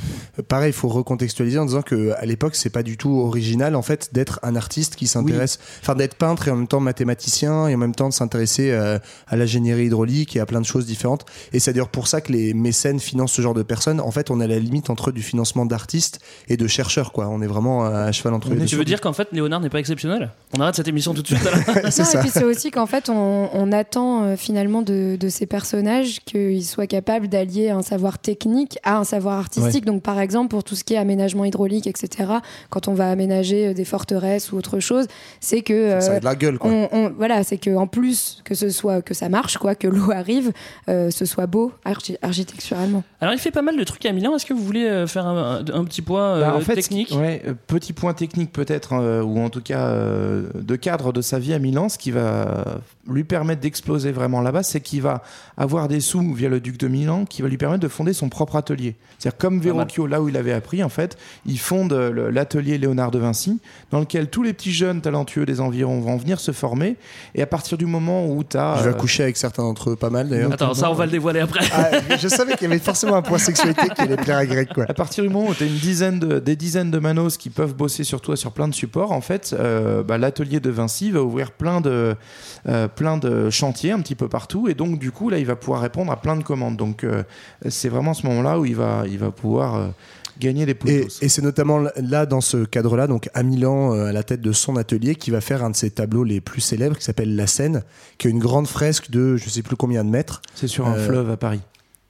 Pareil, il faut recontextualiser en disant que à l'époque c'est pas du tout original en fait d'être un artiste qui s'intéresse, enfin d'être peintre et en même temps mathématicien et en même temps de s'intéresser euh, à l'ingénierie hydraulique et à plein de choses différentes. Et c'est d'ailleurs pour ça que les mécènes financent ce genre de personnes. En fait, on est à la limite entre du financement d'artistes et de chercheurs quoi. On est vraiment à cheval entre les deux. tu veux dire qu'en fait Léonard n'est pas exceptionnel? On arrête cette émission tout de suite Non, *laughs* et puis c'est aussi qu'en fait, on, on attend euh, finalement de, de ces personnages qu'ils soient capables d'allier un savoir technique à un savoir artistique. Donc, par exemple, pour tout ce qui est aménagement hydraulique, etc., quand on va aménager euh, des forteresses ou autre chose, c'est que. Ça a euh, de la gueule quoi. on, on- voilà, c'est que en plus que ce soit que ça marche, quoi, que l'eau arrive, euh, ce soit beau archi- Alors il fait pas mal de trucs à Milan. Est-ce que vous voulez euh, faire un, un- un petit point euh, Bah, en fait, technique? ouais, euh, petit point technique peut-être, euh, ou en tout cas euh, de cadre de sa vie à Milan, ce qui va lui permettre d'exploser vraiment là-bas, c'est qu'il va avoir des sous via le duc de Milan qui va lui permettre de fonder son propre atelier. C'est-à-dire comme. Verrocchio, là où il avait appris, en fait, il fonde euh, l'atelier Léonard de Vinci, dans lequel tous les petits jeunes talentueux des environs vont venir se former. Et à partir du moment où tu as... Je vais coucher avec certains d'entre eux, pas mal d'ailleurs. Attends, ça on va le dévoiler après. Ah, je savais qu'il y avait forcément un point sexualité qui allait plaire à Greg quoi. À partir du moment où tu as une dizaine de, des dizaines de manos qui peuvent bosser sur toi sur plein de supports, en fait, euh, bah, l'atelier de Vinci va ouvrir plein de, euh, plein de chantiers un petit peu partout. Et donc, du coup, là, il va pouvoir répondre à plein de commandes. Donc, euh, c'est vraiment ce moment-là où il va, il va pouvoir gagner des Et, et c'est notamment là, dans ce cadre-là, donc à Milan, euh, à la tête de son atelier, qui va faire un de ses tableaux les plus célèbres, qui s'appelle La Seine, qui est une grande fresque de je sais plus combien de mètres. C'est sur un fleuve à Paris.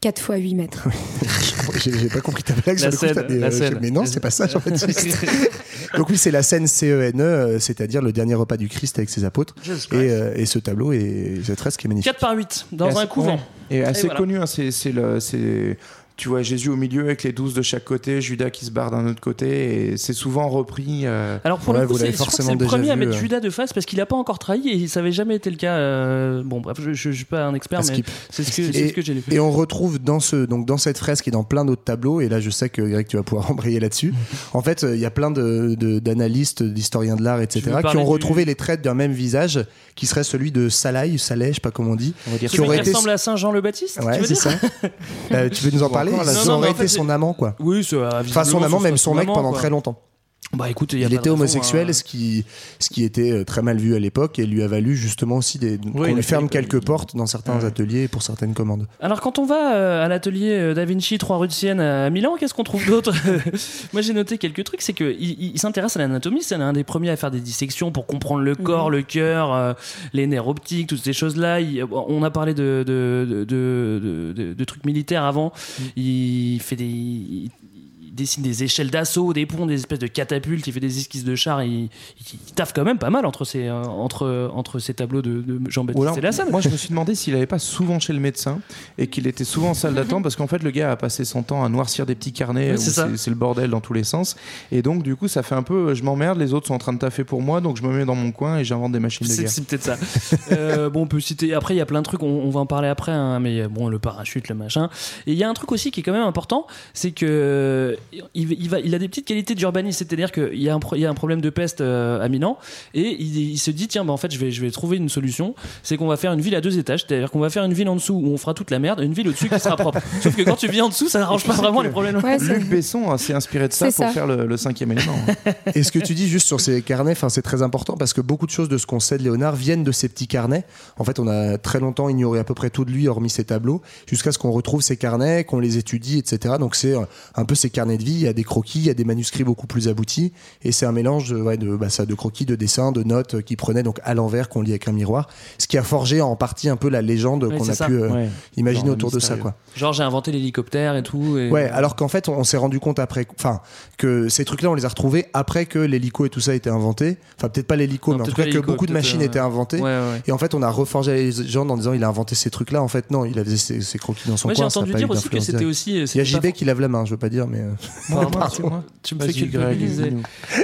4 fois 8 mètres. *laughs* J'ai pas compris ta blague La sur le coup, la euh, Seine. mais non, c'est pas ça, *laughs* Jean-Baptiste. *laughs* donc oui, c'est la Seine C-E-N-E, euh, c'est-à-dire le dernier repas du Christ avec ses apôtres. Et, euh, et ce tableau est cette fresque est magnifique. 4 par 8 dans Et un couvent. Et assez voilà. connu, hein, c'est c'est le. c'est- Tu vois Jésus au milieu avec les douze de chaque côté, Judas qui se barre d'un autre côté, et c'est souvent repris. euh, Alors pour Ouais, le coup, vous c'est le premier à mettre euh. Judas de face parce qu'il a pas encore trahi et ça avait jamais été le cas. euh, Bon bref, je, je suis pas un expert, À mais c'est ce que, ce que j'ai lu. Et on retrouve dans, ce, donc dans cette fresque et dans plein d'autres tableaux, et là je sais que Greg tu vas pouvoir *laughs* embrayer là-dessus, en fait euh, il y a plein de- de- d'analystes, d'historiens de l'art, etc., qui ont du- retrouvé les traits d'un même visage, qui serait celui de Salai, Saleh, je sais pas comment on dit, on va dire qui été... ressemble à Saint Jean le Baptiste. tu Ouais, veux c'est dire ça. *laughs* Tu veux nous en parler la- Ça aurait été son amant, quoi. Oui, c'est Enfin, son amant, même son mec pendant très longtemps. Bah écoute, il, y a Il pas de était raison, homosexuel, hein. ce, qui, ce qui était euh, très mal vu à l'époque et lui a valu justement aussi des, qu'on il a lui ferme quelques portes dans certains Ouais. ateliers pour certaines commandes. Alors quand on va euh, à l'atelier euh, Da Vinci 3 rue de Sienne à Milan, qu'est-ce qu'on trouve d'autre? *laughs* Moi j'ai noté quelques trucs, c'est qu'il il, il s'intéresse à l'anatomie, c'est l'un des premiers à faire des dissections pour comprendre le corps, le cœur, euh, les nerfs optiques, toutes ces choses-là. Il- on a parlé de, de, de, de, de- de trucs militaires avant, il fait des... dessine des échelles d'assaut, des ponts, des espèces de catapultes, il fait des esquisses de chars, il, il, taffe quand même pas mal entre ces, euh, entre, entre ces tableaux de, de Jean-Baptiste alors, et la salle. moi, je me suis demandé s'il n'allait pas souvent chez le médecin et qu'il était souvent en salle d'attente parce qu'en fait, le gars a passé son temps à noircir des petits carnets où c'est ça. c'est c'est le bordel dans tous les sens. Et donc, du coup, ça fait un peu je m'emmerde, les autres sont en train de taffer pour moi, donc je me mets dans mon coin et j'invente des machines de guerre. c'est peut-être ça. *laughs* Euh, bon, on peut citer. Après, il y a plein de trucs. On, on va en parler après. hein, mais euh, bon, le parachute, le machin. Et il y a un truc aussi qui est quand même important, c'est que euh, il, il va, il a des petites qualités d'urbanisme. C'est-à-dire qu'il y a un, pro- il y a un problème de peste euh, à Milan, et il, il se dit tiens, bah, en fait, je vais, je vais trouver une solution. C'est qu'on va faire une ville à deux étages. C'est-à-dire qu'on va faire une ville en dessous où on fera toute la merde, et une ville au-dessus qui sera propre. *laughs* Sauf que quand tu vis en dessous, ça n'arrange pas vraiment les problèmes. Ouais, c'est- Luc Besson hein, s'est inspiré de ça pour ça. faire le, le cinquième élément. *laughs* Et ce que tu dis juste sur ces carnets, c'est très important parce que beaucoup de choses de ce qu'on sait de Léonard viennent de ces petits carnets. En fait, on a très longtemps ignoré à peu près tout de lui, hormis ses tableaux, jusqu'à ce qu'on retrouve ces carnets, qu'on les étudie, etc. Donc c'est euh, un peu ces carnets carnet de vie, il y a des croquis, il y a des manuscrits beaucoup plus aboutis, et c'est un mélange de, ouais, de, bah, ça, de croquis, de dessins, de notes qu'il prenait donc à l'envers, qu'on lit avec un miroir, ce qui a forgé en partie un peu la légende Ouais, qu'on a ça. pu euh, Ouais. imaginer Genre autour de ça, quoi. Genre, j'ai inventé l'hélicoptère et tout. Et... Ouais, alors qu'en fait, on, on s'est rendu compte après, enfin, que ces trucs-là, on les a retrouvés après que l'hélico et tout ça a été inventé. Enfin, peut-être pas l'hélico, Non, mais en tout cas que beaucoup de machines euh, étaient inventées. Ouais, ouais. Et en fait, on a reforgé les gens en disant il a inventé ces trucs-là. En fait, non, il avait ses, ses croquis dans son Moi, j'ai coin. a entendu dire aussi que c'était aussi. euh, Il y a JB qui lave la main, je veux pas dire, mais. Euh, Pardon, Moi, tu- c'est moi. Tu me fais culpabiliser.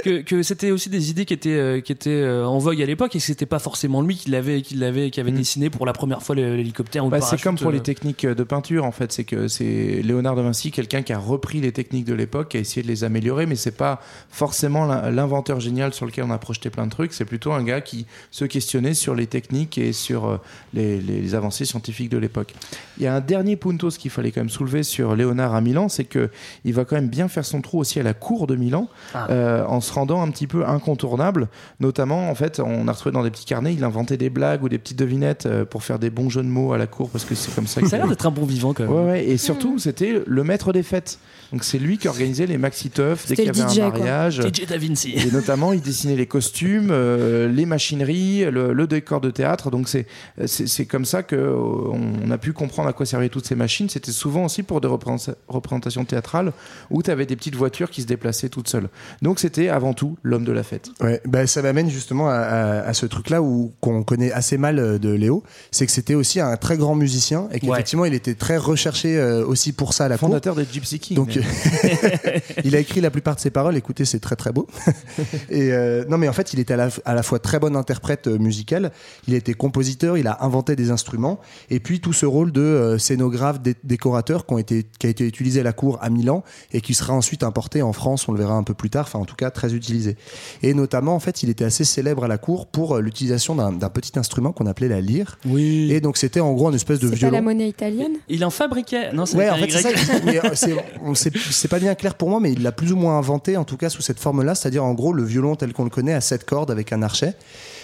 que, que c'était aussi des idées qui étaient euh, qui étaient euh, en vogue à l'époque et que c'était pas forcément lui qui l'avait qui l'avait qui avait Mm. dessiné pour la première fois l'hélicoptère ou Bah, c'est comme pour euh. les techniques de peinture en fait, c'est que c'est Léonard de Vinci, quelqu'un qui a repris les techniques de l'époque, qui a essayé de les améliorer, mais c'est pas forcément l'in- l'inventeur génial sur lequel on a projeté plein de trucs, c'est plutôt un gars qui se questionnait sur les techniques et sur euh, les, les avancées scientifiques de l'époque. Il y a un dernier puntos qu'il fallait quand même soulever sur Léonard à Milan, c'est que il va quand même bien faire son trou aussi à la cour de Milan, Ah. euh, en se rendant un petit peu incontournable. Notamment, en fait, on a retrouvé dans des petits carnets, il inventait des blagues ou des petites devinettes euh, pour faire des bons jeux de mots à la cour, parce que c'est comme ça. Ça a l'air d'être un bon vivant quand même. Ouais, ouais, et surtout, c'était le maître des fêtes. Donc, c'est lui qui organisait les maxi-teufs dès C'était qu'il y avait un quoi. mariage. DJ Da Vinci. Et notamment, il dessinait les costumes, euh, les machineries, le, le décor de théâtre. Donc, c'est c'est comme ça que on a pu comprendre à quoi servaient toutes ces machines. C'était souvent aussi pour des représenta- représentations théâtrales où tu avais des petites voitures qui se déplaçaient toutes seules. Donc, c'était avant tout l'homme de la fête. Ouais, bah, ça m'amène justement à, à- à ce truc-là où qu'on connaît assez mal euh, de Léo, c'est que c'était aussi un très grand musicien et qu'effectivement il était très recherché euh, aussi pour ça à la cour. Fondateur des Gypsy Kings. Donc, mais- *laughs* il a écrit la plupart de ses paroles. Écoutez, c'est très très beau. *laughs* et euh, non, mais en fait, il était à la, à la fois très bon interprète musical. Il était compositeur. Il a inventé des instruments. Et puis tout ce rôle de euh, scénographe, dé- décorateur, qui, ont été, qui a été utilisé à la cour à Milan et qui sera ensuite importé en France. On le verra un peu plus tard. Enfin, en tout cas, très utilisé. Et notamment, en fait, il était assez célèbre à la cour pour euh, l'utilisation d'un petit instrument qu'on appelait la lyre. Oui. Et donc, c'était en gros une espèce de pas violon. la monnaie italienne? Il en fabriquait. Non, c'est Ouais, en fait, euh, c'est pas bien clair pour moi, mais il l'a plus ou moins inventé, en tout cas sous cette forme-là, c'est-à-dire en gros le violon tel qu'on le connaît à sept cordes avec un archet.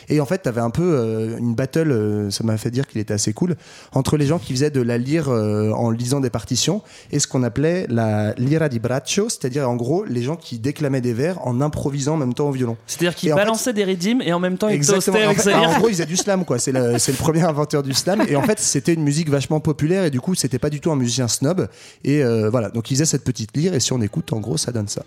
Et en fait, t'avais un peu euh, une battle, euh, ça m'a fait dire qu'il était assez cool, entre les gens qui faisaient de la lyre euh, en lisant des partitions et ce qu'on appelait la lira di braccio, c'est-à-dire en gros les gens qui déclamaient des vers en improvisant en même temps au violon. C'est-à-dire qu'il Et en fait- balançait des rythmes et en même temps il Exactement. En, fait, en gros, il faisait du slam, quoi. C'est le, le premier inventeur du slam. Et en fait, c'était une musique vachement populaire. Et du coup, c'était pas du tout un musicien snob. Et voilà. Donc, il faisait cette petite lyre. Et si on écoute, en gros, ça donne ça.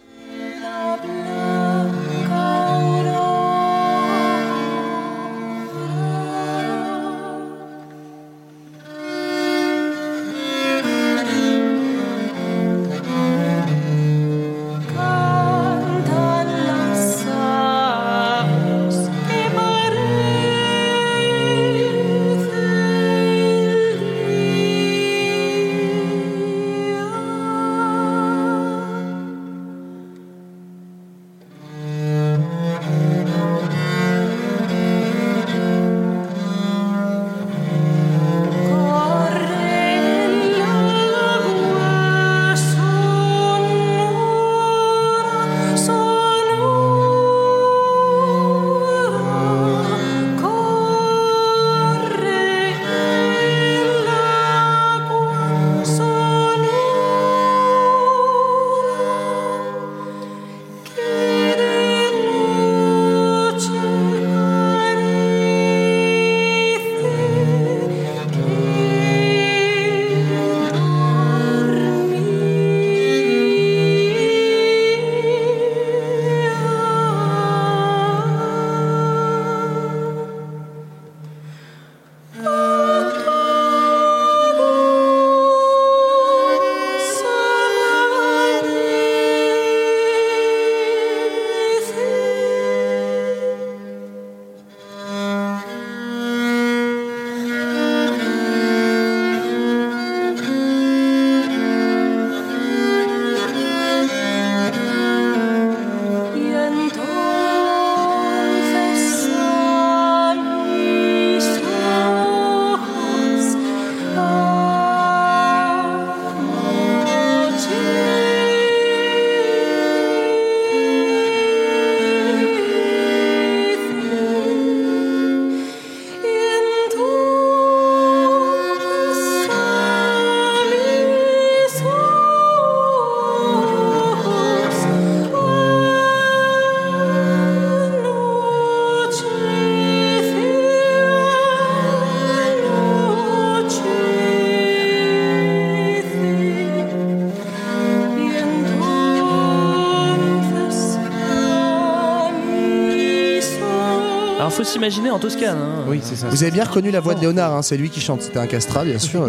S'imaginer en Toscane. hein. Oui, c'est ça. Vous avez bien reconnu la voix de Léonard, hein, c'est lui qui chante. C'était un castrat, bien sûr.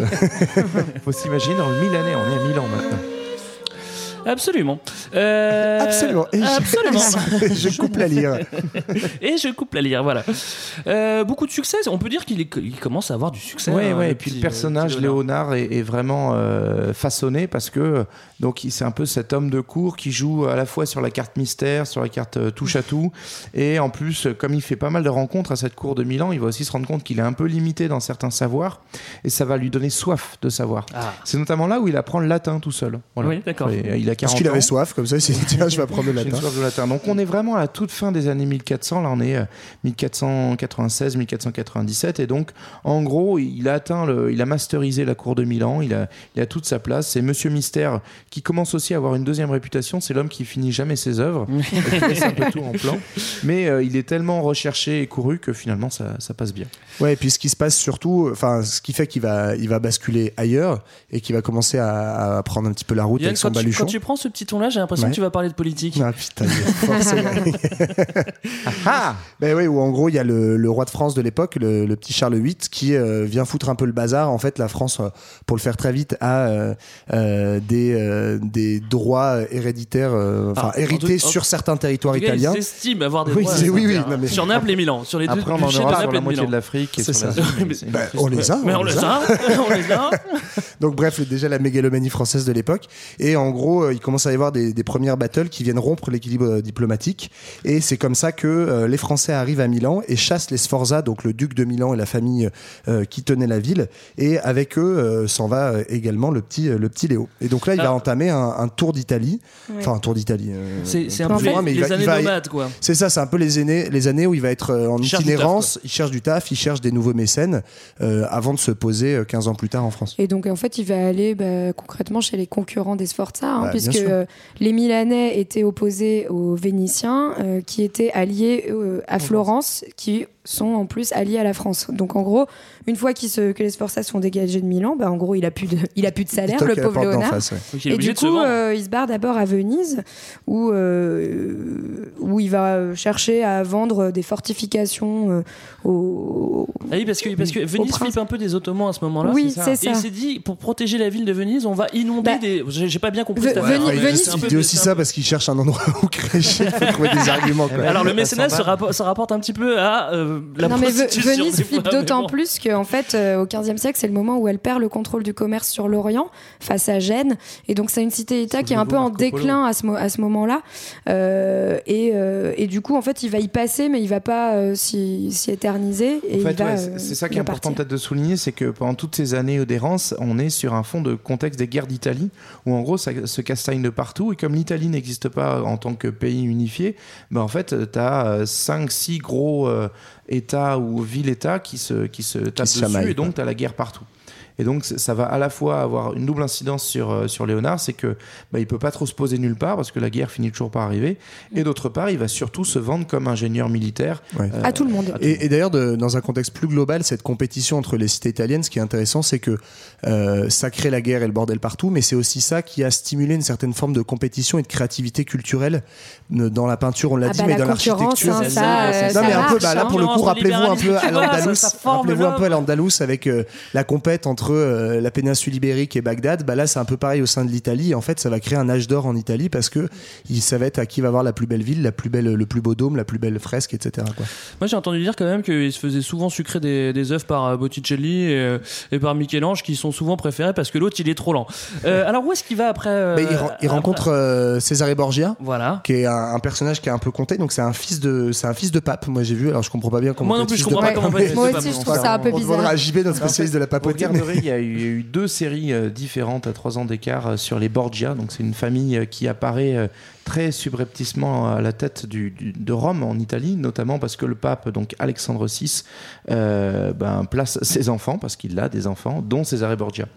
*laughs* faut s'imaginer dans le Milanais, on est à Milan maintenant. Absolument. Euh, Absolument. Et je- absolument. *laughs* je coupe la lyre. *laughs* Et je coupe la lyre, voilà. Euh, beaucoup de succès. On peut dire qu'il commence à avoir du succès. Ouais, hein, ouais. Et puis petit- le personnage Léonard. Est, est vraiment euh, façonné parce que donc c'est un peu cet homme de cour qui joue à la fois sur la carte mystère, sur la carte euh, touche à tout, et en plus comme il fait pas mal de rencontres à cette cour de Milan, il va aussi se rendre compte qu'il est un peu limité dans certains savoirs, et ça va lui donner soif de savoir. Ah. C'est notamment là où il apprend le latin tout seul. Voilà. Oui, d'accord. Il a 40 Parce qu'il avait ans. soif, comme ça, il s'est dit tiens, je vais apprendre le *laughs* une latin. soif de latin. Donc on est vraiment à la toute fin des années 1400. Là, on est euh, 1496, 1497. Et donc, en gros, il a atteint, le, il a masterisé la cour de Milan. Il a, il a toute sa place. C'est Monsieur Mystère qui commence aussi à avoir une deuxième réputation. C'est l'homme qui finit jamais ses œuvres. et qui laisse un peu tout en plan. Mais euh, il est tellement recherché et couru que finalement, ça, ça passe bien. Ouais, et puis ce qui se passe surtout, enfin, ce qui fait qu'il va, il va basculer ailleurs et qu'il va commencer à, à prendre un petit peu la route Yann, avec son quand, tu, baluchon. quand tu prends ce petit ton-là, j'ai l'impression Ouais. que tu vas parler de politique. Ah putain, ce gars. *laughs* Ben oui, où en gros il y a le, le roi de France de l'époque, le, le petit Charles VIII, qui euh, vient foutre un peu le bazar. En fait, la France, euh, pour le faire très vite, a euh, euh, des, euh, des droits héréditaires, euh, enfin Ah, hérités tout- sur certains territoires En tout cas, italiens. Ils estiment avoir des Oui, droits. oui, oui, sur- non, mais- Sur Naples et Milan. Sur les deux Après, on en aura sur Naples la moitié Milan. de l'Afrique et C'est sur la Ben, on les a, Mais on les a, *laughs* on les a. Donc bref, déjà la mégalomanie française de l'époque. Et en gros, il commence à y avoir des, des premières battles qui viennent rompre l'équilibre euh, diplomatique. Et c'est comme ça que euh, les Français arrivent à Milan et chassent les Sforza, donc le duc de Milan et la famille euh, qui tenait la ville. Et avec eux euh, s'en va également le petit, euh, le petit Léo. Et donc là, il va Alors- entamer un, un tour d'Italie. Ouais. Enfin, un tour d'Italie. euh, C'est un peu les, moins, mais il les va- il années va- nomades, quoi. C'est ça, c'est un peu les années, les années où il va être en Il taf, itinérance, il cherche du taf, il cherche des nouveaux mécènes euh, avant de se poser euh, 15 ans plus tard en France. Et donc en fait, il va aller bah, concrètement chez les concurrents des Sforza, hein, Bah, puisque euh, les Milanais étaient opposés aux Vénitiens, euh, qui étaient alliés euh, à Florence, qui sont en plus alliés à la France. Donc en gros, une fois se- que les Sforza sont dégagés de Milan, bah, en gros, il a plus de, *laughs* il a plus de salaire, le pauvre Léonard. face, ouais. Donc, il est Et du coup, euh, il se barre d'abord à Venise, où, euh, où il va chercher à vendre des fortifications euh, aux, Ah oui, parce que, parce que Venise flippe un peu des Ottomans à ce moment-là. Oui, ça. c'est Et ça. il s'est dit, pour protéger la ville de Venise, on va inonder Bah, des. J'ai pas bien compris Ve- cette. Venise- Ouais, Il dit aussi ça parce qu'il cherche un endroit *laughs* où crécher. Il faut trouver des *laughs* arguments. Quoi. Alors le Ça mécénat se, rapporte un petit peu à euh, la non mais. Venise flippe d'autant bon. plus qu'en fait euh, au XVe siècle c'est le moment où elle perd le contrôle du commerce sur l'Orient face à Gênes et donc c'est une cité-État qui est un peu en déclin à ce, mo- à ce moment-là Euh, et, euh, et du coup en fait il va y passer mais il va pas euh, s'y éterniser et En fait, ouais, c'est- ça qui est important peut-être de souligner, c'est que pendant toutes ces années d'errance, on est sur un fond de contexte des guerres d'Italie, où en gros ça se castagne de partout, et comme l'Italie n'existe pas en tant que pays unifié, ben en fait tu as 5-6 gros euh, États ou villes-États qui se, qui se tapent dessus, et donc tu as la guerre partout. Et donc ça va à la fois avoir une double incidence sur, euh, sur Léonard, c'est que bah, il peut pas trop se poser nulle part parce que la guerre finit toujours par arriver. Et d'autre part, il va surtout se vendre comme ingénieur militaire. Ouais. à tout le monde Et, et d'ailleurs, dans un contexte plus global, cette compétition entre les cités italiennes, ce qui est intéressant, c'est que euh, ça crée la guerre et le bordel partout, mais c'est aussi ça qui a stimulé une certaine forme de compétition et de créativité culturelle euh, dans la peinture, on l'a Ah dit, bah, mais la dans l'architecture. hein, C'est ça, ça, euh, c'est ça non mais un peu, bah, là hein. pour le coup, rappelez-vous un peu à l'Andalous, rappelez-vous un peu à l'Andalous avec euh, la compète entre euh, la péninsule ibérique et Bagdad. Bah là, c'est un peu pareil au sein de l'Italie. En fait, ça va créer un âge d'or en Italie parce que il ça va être à qui va avoir la plus belle ville, la plus belle, le plus beau dôme, la plus belle fresque, etc. Quoi. Moi j'ai entendu dire quand même qu'il se faisait souvent sucrer des, des œuvres par euh, Botticelli et, euh, et par Michel-Ange qui sont souvent préférés parce que l'autre il est trop lent. Euh, alors où est-ce qu'il va après euh, il, ren- il après- rencontre euh, Cesare Borgia. Voilà. qui est un, un personnage qui est un peu compté donc c'est un fils de c'est un fils de pape moi j'ai vu alors je comprends pas bien comment Moi on non peut plus, je comprends pas comment on peut mais- être moi aussi je trouve ça, un peu on demandera bizarre à JB notre spécialiste de la Vous regarderez, il y, a eu, deux séries euh, différentes à trois ans d'écart euh, sur les Borgia. C'est une famille euh, qui apparaît très subrepticement à la tête de Rome en Italie, notamment parce que le pape, donc Alexandre VI, ben, place ses enfants, parce qu'il a des enfants, dont Cesare Borgia.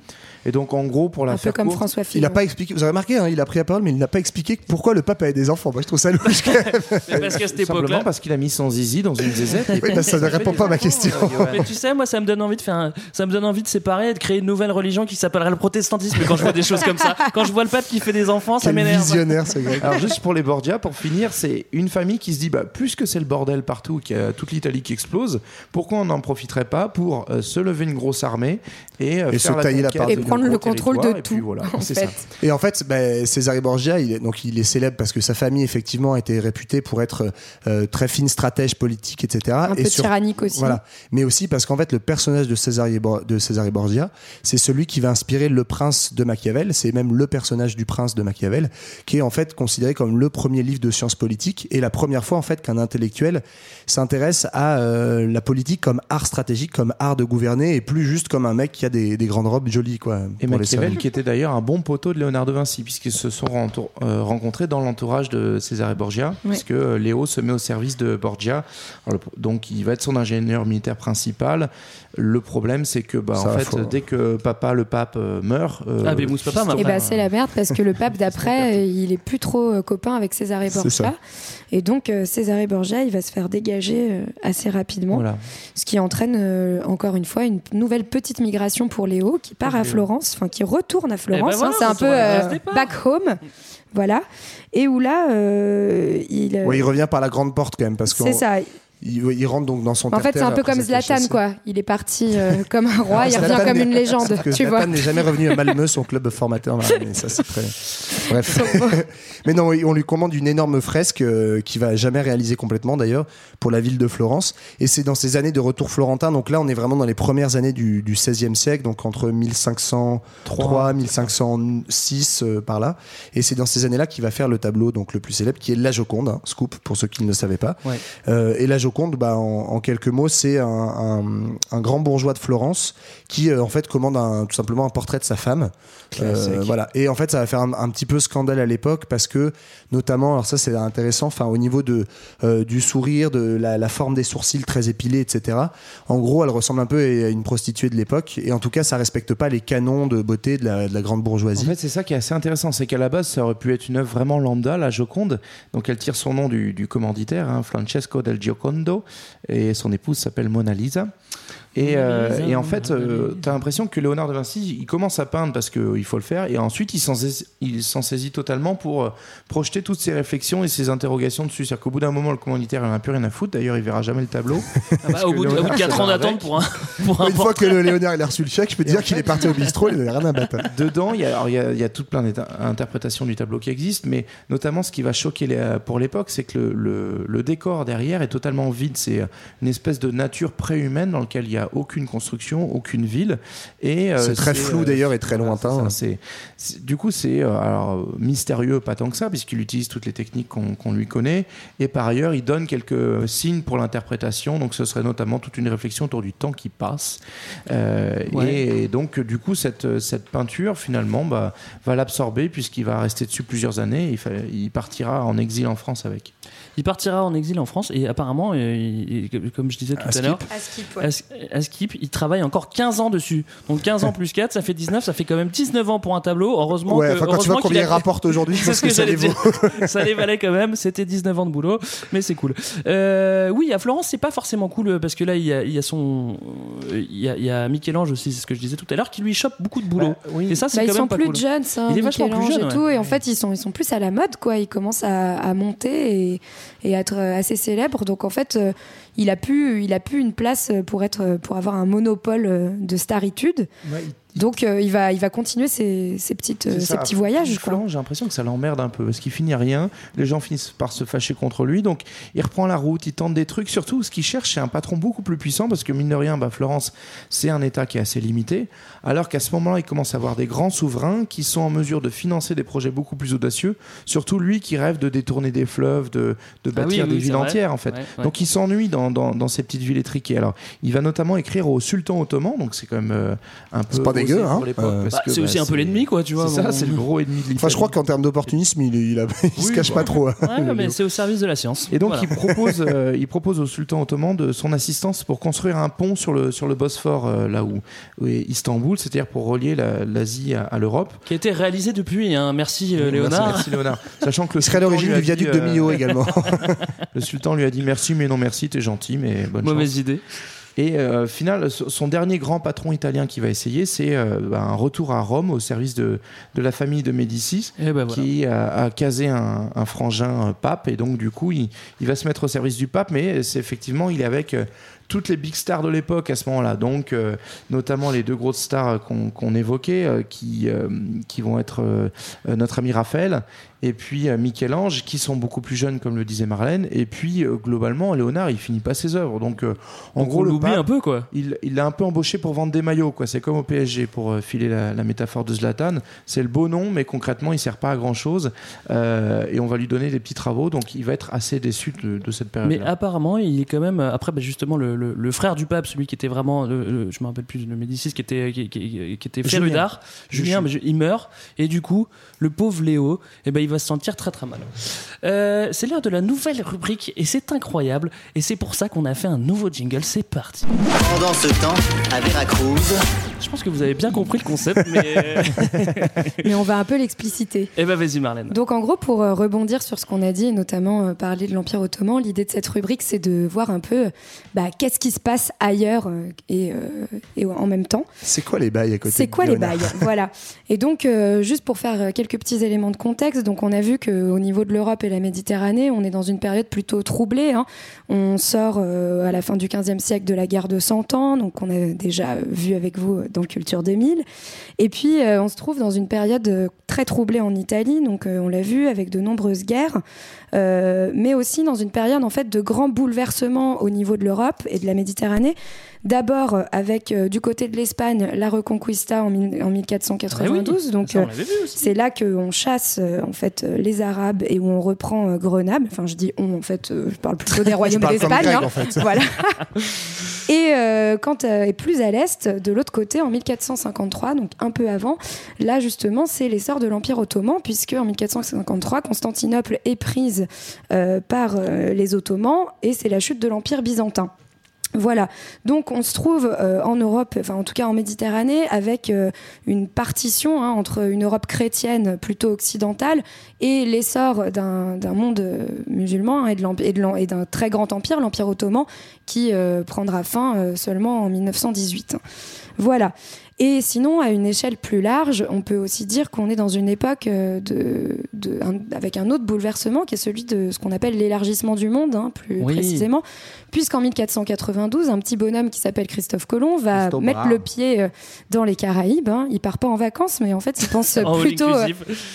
Et donc en gros, pour la un peu comme courte, François il Fillon n'a pas expliqué vous avez remarqué hein, il a pris la parole mais il n'a pas expliqué pourquoi le pape avait des enfants moi je trouve ça louche quand même. Mais parce qu'à cette simplement époque-là. parce qu'il a mis son zizi dans une zézette. et Oui, bah, ça ne *laughs* répond pas à ma question Mais tu sais, moi, ça me donne envie de faire, un- ça me donne envie de séparer et de créer une nouvelle religion qui s'appellerait le protestantisme. Quand je vois des choses comme ça, *laughs* quand je vois le pape qui fait des enfants, ça m'énerve. visionnaire ce gars Alors juste pour les Borgia, pour finir, c'est une famille qui se dit bah, puisque c'est le bordel partout, qu'il y a toute l'Italie qui explose, pourquoi on n'en profiterait pas pour euh, se lever une grosse armée et, euh, Et faire se tailler la part prendre le contrôle de puis tout. voilà, en c'est fait. ça. Et en fait, bah, Cesare Borgia, il est, donc il est célèbre parce que sa famille effectivement était réputée pour être euh, très fine stratège politique, etc. Un et peu sur- tyrannique aussi. Voilà, mais aussi parce qu'en fait le personnage de Cesare Borgia, c'est celui qui va inspirer le prince de Machiavel. C'est même le personnage du prince de Machiavel, qui est en fait considéré comme le premier livre de sciences politiques et la première fois en fait qu'un intellectuel s'intéresse à euh, la politique comme art stratégique, comme art de gouverner et plus juste comme un mec qui a des, des grandes robes jolies quoi. Et pour Machiavel, qui était d'ailleurs un bon poteau de Léonard de Vinci, puisqu'ils se sont euh, rencontrés dans l'entourage de Cesare Borgia, Ouais. puisque euh, Léo se met au service de Borgia. Alors, donc, il va être son ingénieur militaire principal. Le problème, c'est que, bah, Ça en fait, dès que papa, le pape, euh, meurt. euh, Ah, Papa, Et après, bah c'est la merde parce que le pape *laughs* d'après, euh, il est plus trop copain avec César C'est Borgia. Et donc euh, César Borgia, il va se faire dégager euh, assez rapidement, Voilà. ce qui entraîne euh, encore une fois une nouvelle petite migration pour Léo qui part à. Florence, enfin qui retourne à Florence. Eh ben voilà, hein, c'est un peu euh, back home, voilà. Et où là, euh, il, Ouais, il revient par la grande porte quand même parce que c'est ça. Il, il rentre donc dans son En fait, c'est un peu comme Zlatan, quoi. Il est parti euh, *laughs* comme un roi, Alors, il revient comme une légende, que tu vois. Zlatan n'est jamais revenu à Malmö, *laughs* son club formateur. là, mais ça, c'est très... *laughs* Bref. mais non, on lui commande une énorme fresque euh, qui va jamais réaliser complètement d'ailleurs pour la ville de Florence. Et c'est dans ces années de retour florentin. Donc là, on est vraiment dans les premières années du, du XVIe siècle, donc entre 1503, 1506 euh, par là. Et c'est dans ces années-là qu'il va faire le tableau donc le plus célèbre, qui est La Joconde, hein, scoop pour ceux qui ne le savaient pas. Ouais. Euh, et la Joconde, bah, en, en quelques mots, c'est un, un- un grand bourgeois de Florence qui, euh, en fait, commande un- tout simplement un portrait de sa femme. Euh, voilà. Et en fait, ça va faire un, petit peu scandale à l'époque parce que, notamment, alors ça c'est intéressant, enfin au niveau de euh, du sourire, de la, la forme des sourcils très épilés, etc. En gros, elle ressemble un peu à une prostituée de l'époque. Et en tout cas, ça respecte pas les canons de beauté de la, de la grande En bourgeoisie. fait, c'est ça qui est assez intéressant, c'est qu'à la base, ça aurait pu être une œuvre vraiment lambda, la Joconde. Donc, elle tire son nom du, du commanditaire, hein, Francesco del Et son épouse s'appelle Mona Lisa. Et, euh, et en fait, euh, Lisa. t'as l'impression que Léonard de Vinci, il commence à peindre parce qu'il faut le faire, et ensuite il s'en saisit, totalement pour euh, projeter toutes ses réflexions et ses interrogations dessus. C'est-à-dire qu'au bout d'un moment, le commanditaire, il n'a plus rien à foutre. D'ailleurs, il verra jamais le tableau. *laughs* Ah bah, au, bout de, au bout de 4 ans d'attente pour un, pour un Une fois que le Léonard il a reçu le chèque, je peux te dire qu'il est parti au bistrot, il n'avait rien à battre. *laughs* Dedans, il y a, alors, il y a, il y a toute plein d'interprétations du tableau qui existent, mais notamment ce qui va choquer les- pour l'époque, c'est que le, le- le décor derrière est totalement vide. C'est une espèce de nature préhumaine dans laquelle il n'y a aucune construction, aucune ville. Et euh, C'est très flou, d'ailleurs, et très lointain. c'est ça, c'est- c'est- du coup, c'est euh, alors euh, mystérieux, pas tant que ça, puisqu'il utilise toutes les techniques qu'on qu'on lui connaît. Et par ailleurs, il donne quelques signes pour l'interprétation. Donc, ce serait notamment toute une réflexion autour du temps qui passe. Euh, Ouais. et, donc, du coup, cette, cette peinture, finalement, bah, va l'absorber puisqu'il va rester dessus plusieurs années. Il, fa- il partira en exil en France avec. Il partira en exil en France et apparemment, euh, il- il- comme je disais tout À l'heure, À skip, ouais. à Sk- à Skip, il travaille encore 15 ans dessus. Donc 15 ans plus 4, ça fait 19, ça fait quand même 19 ans pour un tableau. Heureusement Ouais, que, enfin, quand tu heureusement vois qu'il combien il a- rapporte aujourd'hui, *laughs* je C'est pense ce que, que ça j'allais les vaut. ça les valait quand même. C'était 19 ans de boulot, mais c'est cool. Euh, oui, à Florence, c'est pas forcément cool parce que là, il y a, il y a son, euh, il y a, il y a Michel-Ange aussi, c'est ce que je disais tout à l'heure, qui lui chope beaucoup de boulot. Bah, oui. Et ça, c'est Bah, quand ils même sont pas plus cool. jeunes, ça, Il est vachement plus jeune, et tout, ouais. et en fait ils sont ils sont plus à la mode quoi. Ils commencent à, à monter et, et être assez célèbres. Donc en fait, euh, il a pu il a pu une place pour être pour avoir un monopole euh, de staritude. Donc euh, il va il va continuer ses, ses petites euh, ses ça. petits voyages J'ai l'impression que ça l'emmerde un peu parce qu'il finit rien. Les gens finissent par se fâcher contre lui. Donc il reprend la route, il tente des trucs. Surtout, ce qu'il cherche, c'est un patron beaucoup plus puissant parce que mine de rien, bah, Florence, c'est un État qui est assez limité. Alors qu'à ce moment-là, il commence à avoir des grands souverains qui sont en mesure de financer des projets beaucoup plus audacieux. Surtout lui qui rêve de détourner des fleuves, de, de Ah oui, bâtir oui, des villes entières en fait. Ouais, ouais. Donc il s'ennuie dans, dans, dans ces petites villes étriquées. Alors il va notamment écrire au sultan ottoman. Donc c'est quand même euh, un peu C'est pas dégueu, hein. Euh, Bah, c'est bah, aussi un peu l'ennemi, quoi, tu vois. C'est ça, c'est le gros ennemi de l'Italie. Enfin, je crois qu'en termes d'opportunisme, il, il, a- *laughs* il se cache bah. pas trop. hein. Ouais, mais c'est au service de la science. Et donc Voilà. il propose, *laughs* euh, il propose au sultan ottoman de son assistance pour construire un pont sur le sur le Bosphore euh, là où, où est Istanbul, c'est-à-dire pour relier la- l'Asie à, à l'Europe. qui a été réalisé depuis. Hein. Merci euh, Léonard. Merci, merci, Léonard. *laughs* Sachant que le Il serait l'origine du viaduc de Millau également. Le sultan lui a dit merci mais non merci, t'es gentil mais bonne Mauvaise chance. idée. Et euh, final, son dernier grand patron italien qui va essayer, c'est euh, bah, un retour à Rome au service de, de la famille de Médicis, Et ben voilà. qui a, a casé un, un frangin euh, pape. Et donc, du coup, il, il va se mettre au service du pape, mais c'est effectivement, il est avec euh, toutes les big stars de l'époque à ce moment-là. Donc, notamment les deux grosses stars qu'on évoquait, qui, qui vont être notre ami Raphaël et puis euh, Michel-Ange, qui sont beaucoup plus jeunes, comme le disait Marlène. Et puis, euh, globalement, Léonard, il finit pas ses œuvres. Donc, euh, en Donc, gros, on l'oublie un peu, quoi. il l'a un peu embauché pour vendre des maillots. quoi. C'est comme au PSG, pour filer la, la métaphore de Zlatan. C'est le beau nom, mais concrètement, il sert pas à grand-chose. Euh, et on va lui donner des petits travaux. Donc, il va être assez déçu de, de cette période. Mais apparemment, il est quand même. Après, bah, justement, le, le- le frère du pape, celui qui était vraiment. le- je me rappelle plus, le Médicis, qui était, qui, qui- qui était féru d'art. Julien, mais je- il meurt. Et du coup, le pauvre Léo, eh ben, il va se sentir très très mal. Euh, c'est l'heure de la nouvelle rubrique. Et c'est incroyable. Et c'est pour ça qu'on a fait un nouveau jingle. C'est parti. Pendant ce temps, à Veracruz, Je pense que vous avez bien compris le concept, mais. *laughs* Mais on va un peu l'expliciter. eh ben, vas-y, Marlène. Donc en gros, pour euh, rebondir sur ce qu'on a dit, et notamment euh, parler de l'Empire ottoman, l'idée de cette rubrique, c'est de voir un peu bah, qu'est-ce qui se passe ailleurs euh, et, euh, et en même temps. C'est quoi les bails à côté C'est quoi les bails? Voilà. Et donc, euh, juste pour faire euh, quelques petits éléments de contexte, donc on a vu qu'au niveau de l'Europe et la Méditerranée, on est dans une période plutôt troublée. hein. On sort euh, à la fin du 15e siècle de la guerre de 100 ans, donc on a déjà vu avec vous dans Culture 2000. Et puis, euh, on se trouve dans une période euh, très troublée en Italie, donc euh, on l'a vu avec de nombreuses guerres, euh, mais aussi dans une période en fait de grands bouleversements au niveau de l'Europe et de la Méditerranée. D'abord euh, avec du côté de l'Espagne la Reconquista en, mille- en 1492, donc Ça, on euh, l'avait vu aussi. c'est là qu'on chasse euh, en fait les Arabes et où on reprend Grenoble. Enfin, je dis on en fait, je parle plutôt des *laughs* royaumes d'Espagne. Hein. en fait. Voilà. *laughs* et euh, quand euh, et plus à l'est, de l'autre côté, en 1453, donc un peu avant, là justement, c'est l'essor de l'Empire ottoman, puisque en 1453, Constantinople est prise euh, par euh, les Ottomans et c'est la chute de l'Empire byzantin. Voilà, donc on se trouve euh, en Europe, enfin en tout cas en Méditerranée, avec euh, une partition hein, entre une Europe chrétienne plutôt occidentale et l'essor d'un monde euh, musulman hein, et d'un très grand empire, l'Empire ottoman, qui euh, prendra fin seulement en 1918. Voilà. Et sinon, à une échelle plus large, on peut aussi dire qu'on est dans une époque de, de- un- avec un autre bouleversement qui est celui de ce qu'on appelle l'élargissement du monde, hein, plus Oui. précisément, puisqu'en 1492, un petit bonhomme qui s'appelle Christophe Colomb va Christophe mettre le pied euh, dans les Caraïbes. hein. Il part pas en vacances, mais en fait, il pense *laughs* plutôt euh,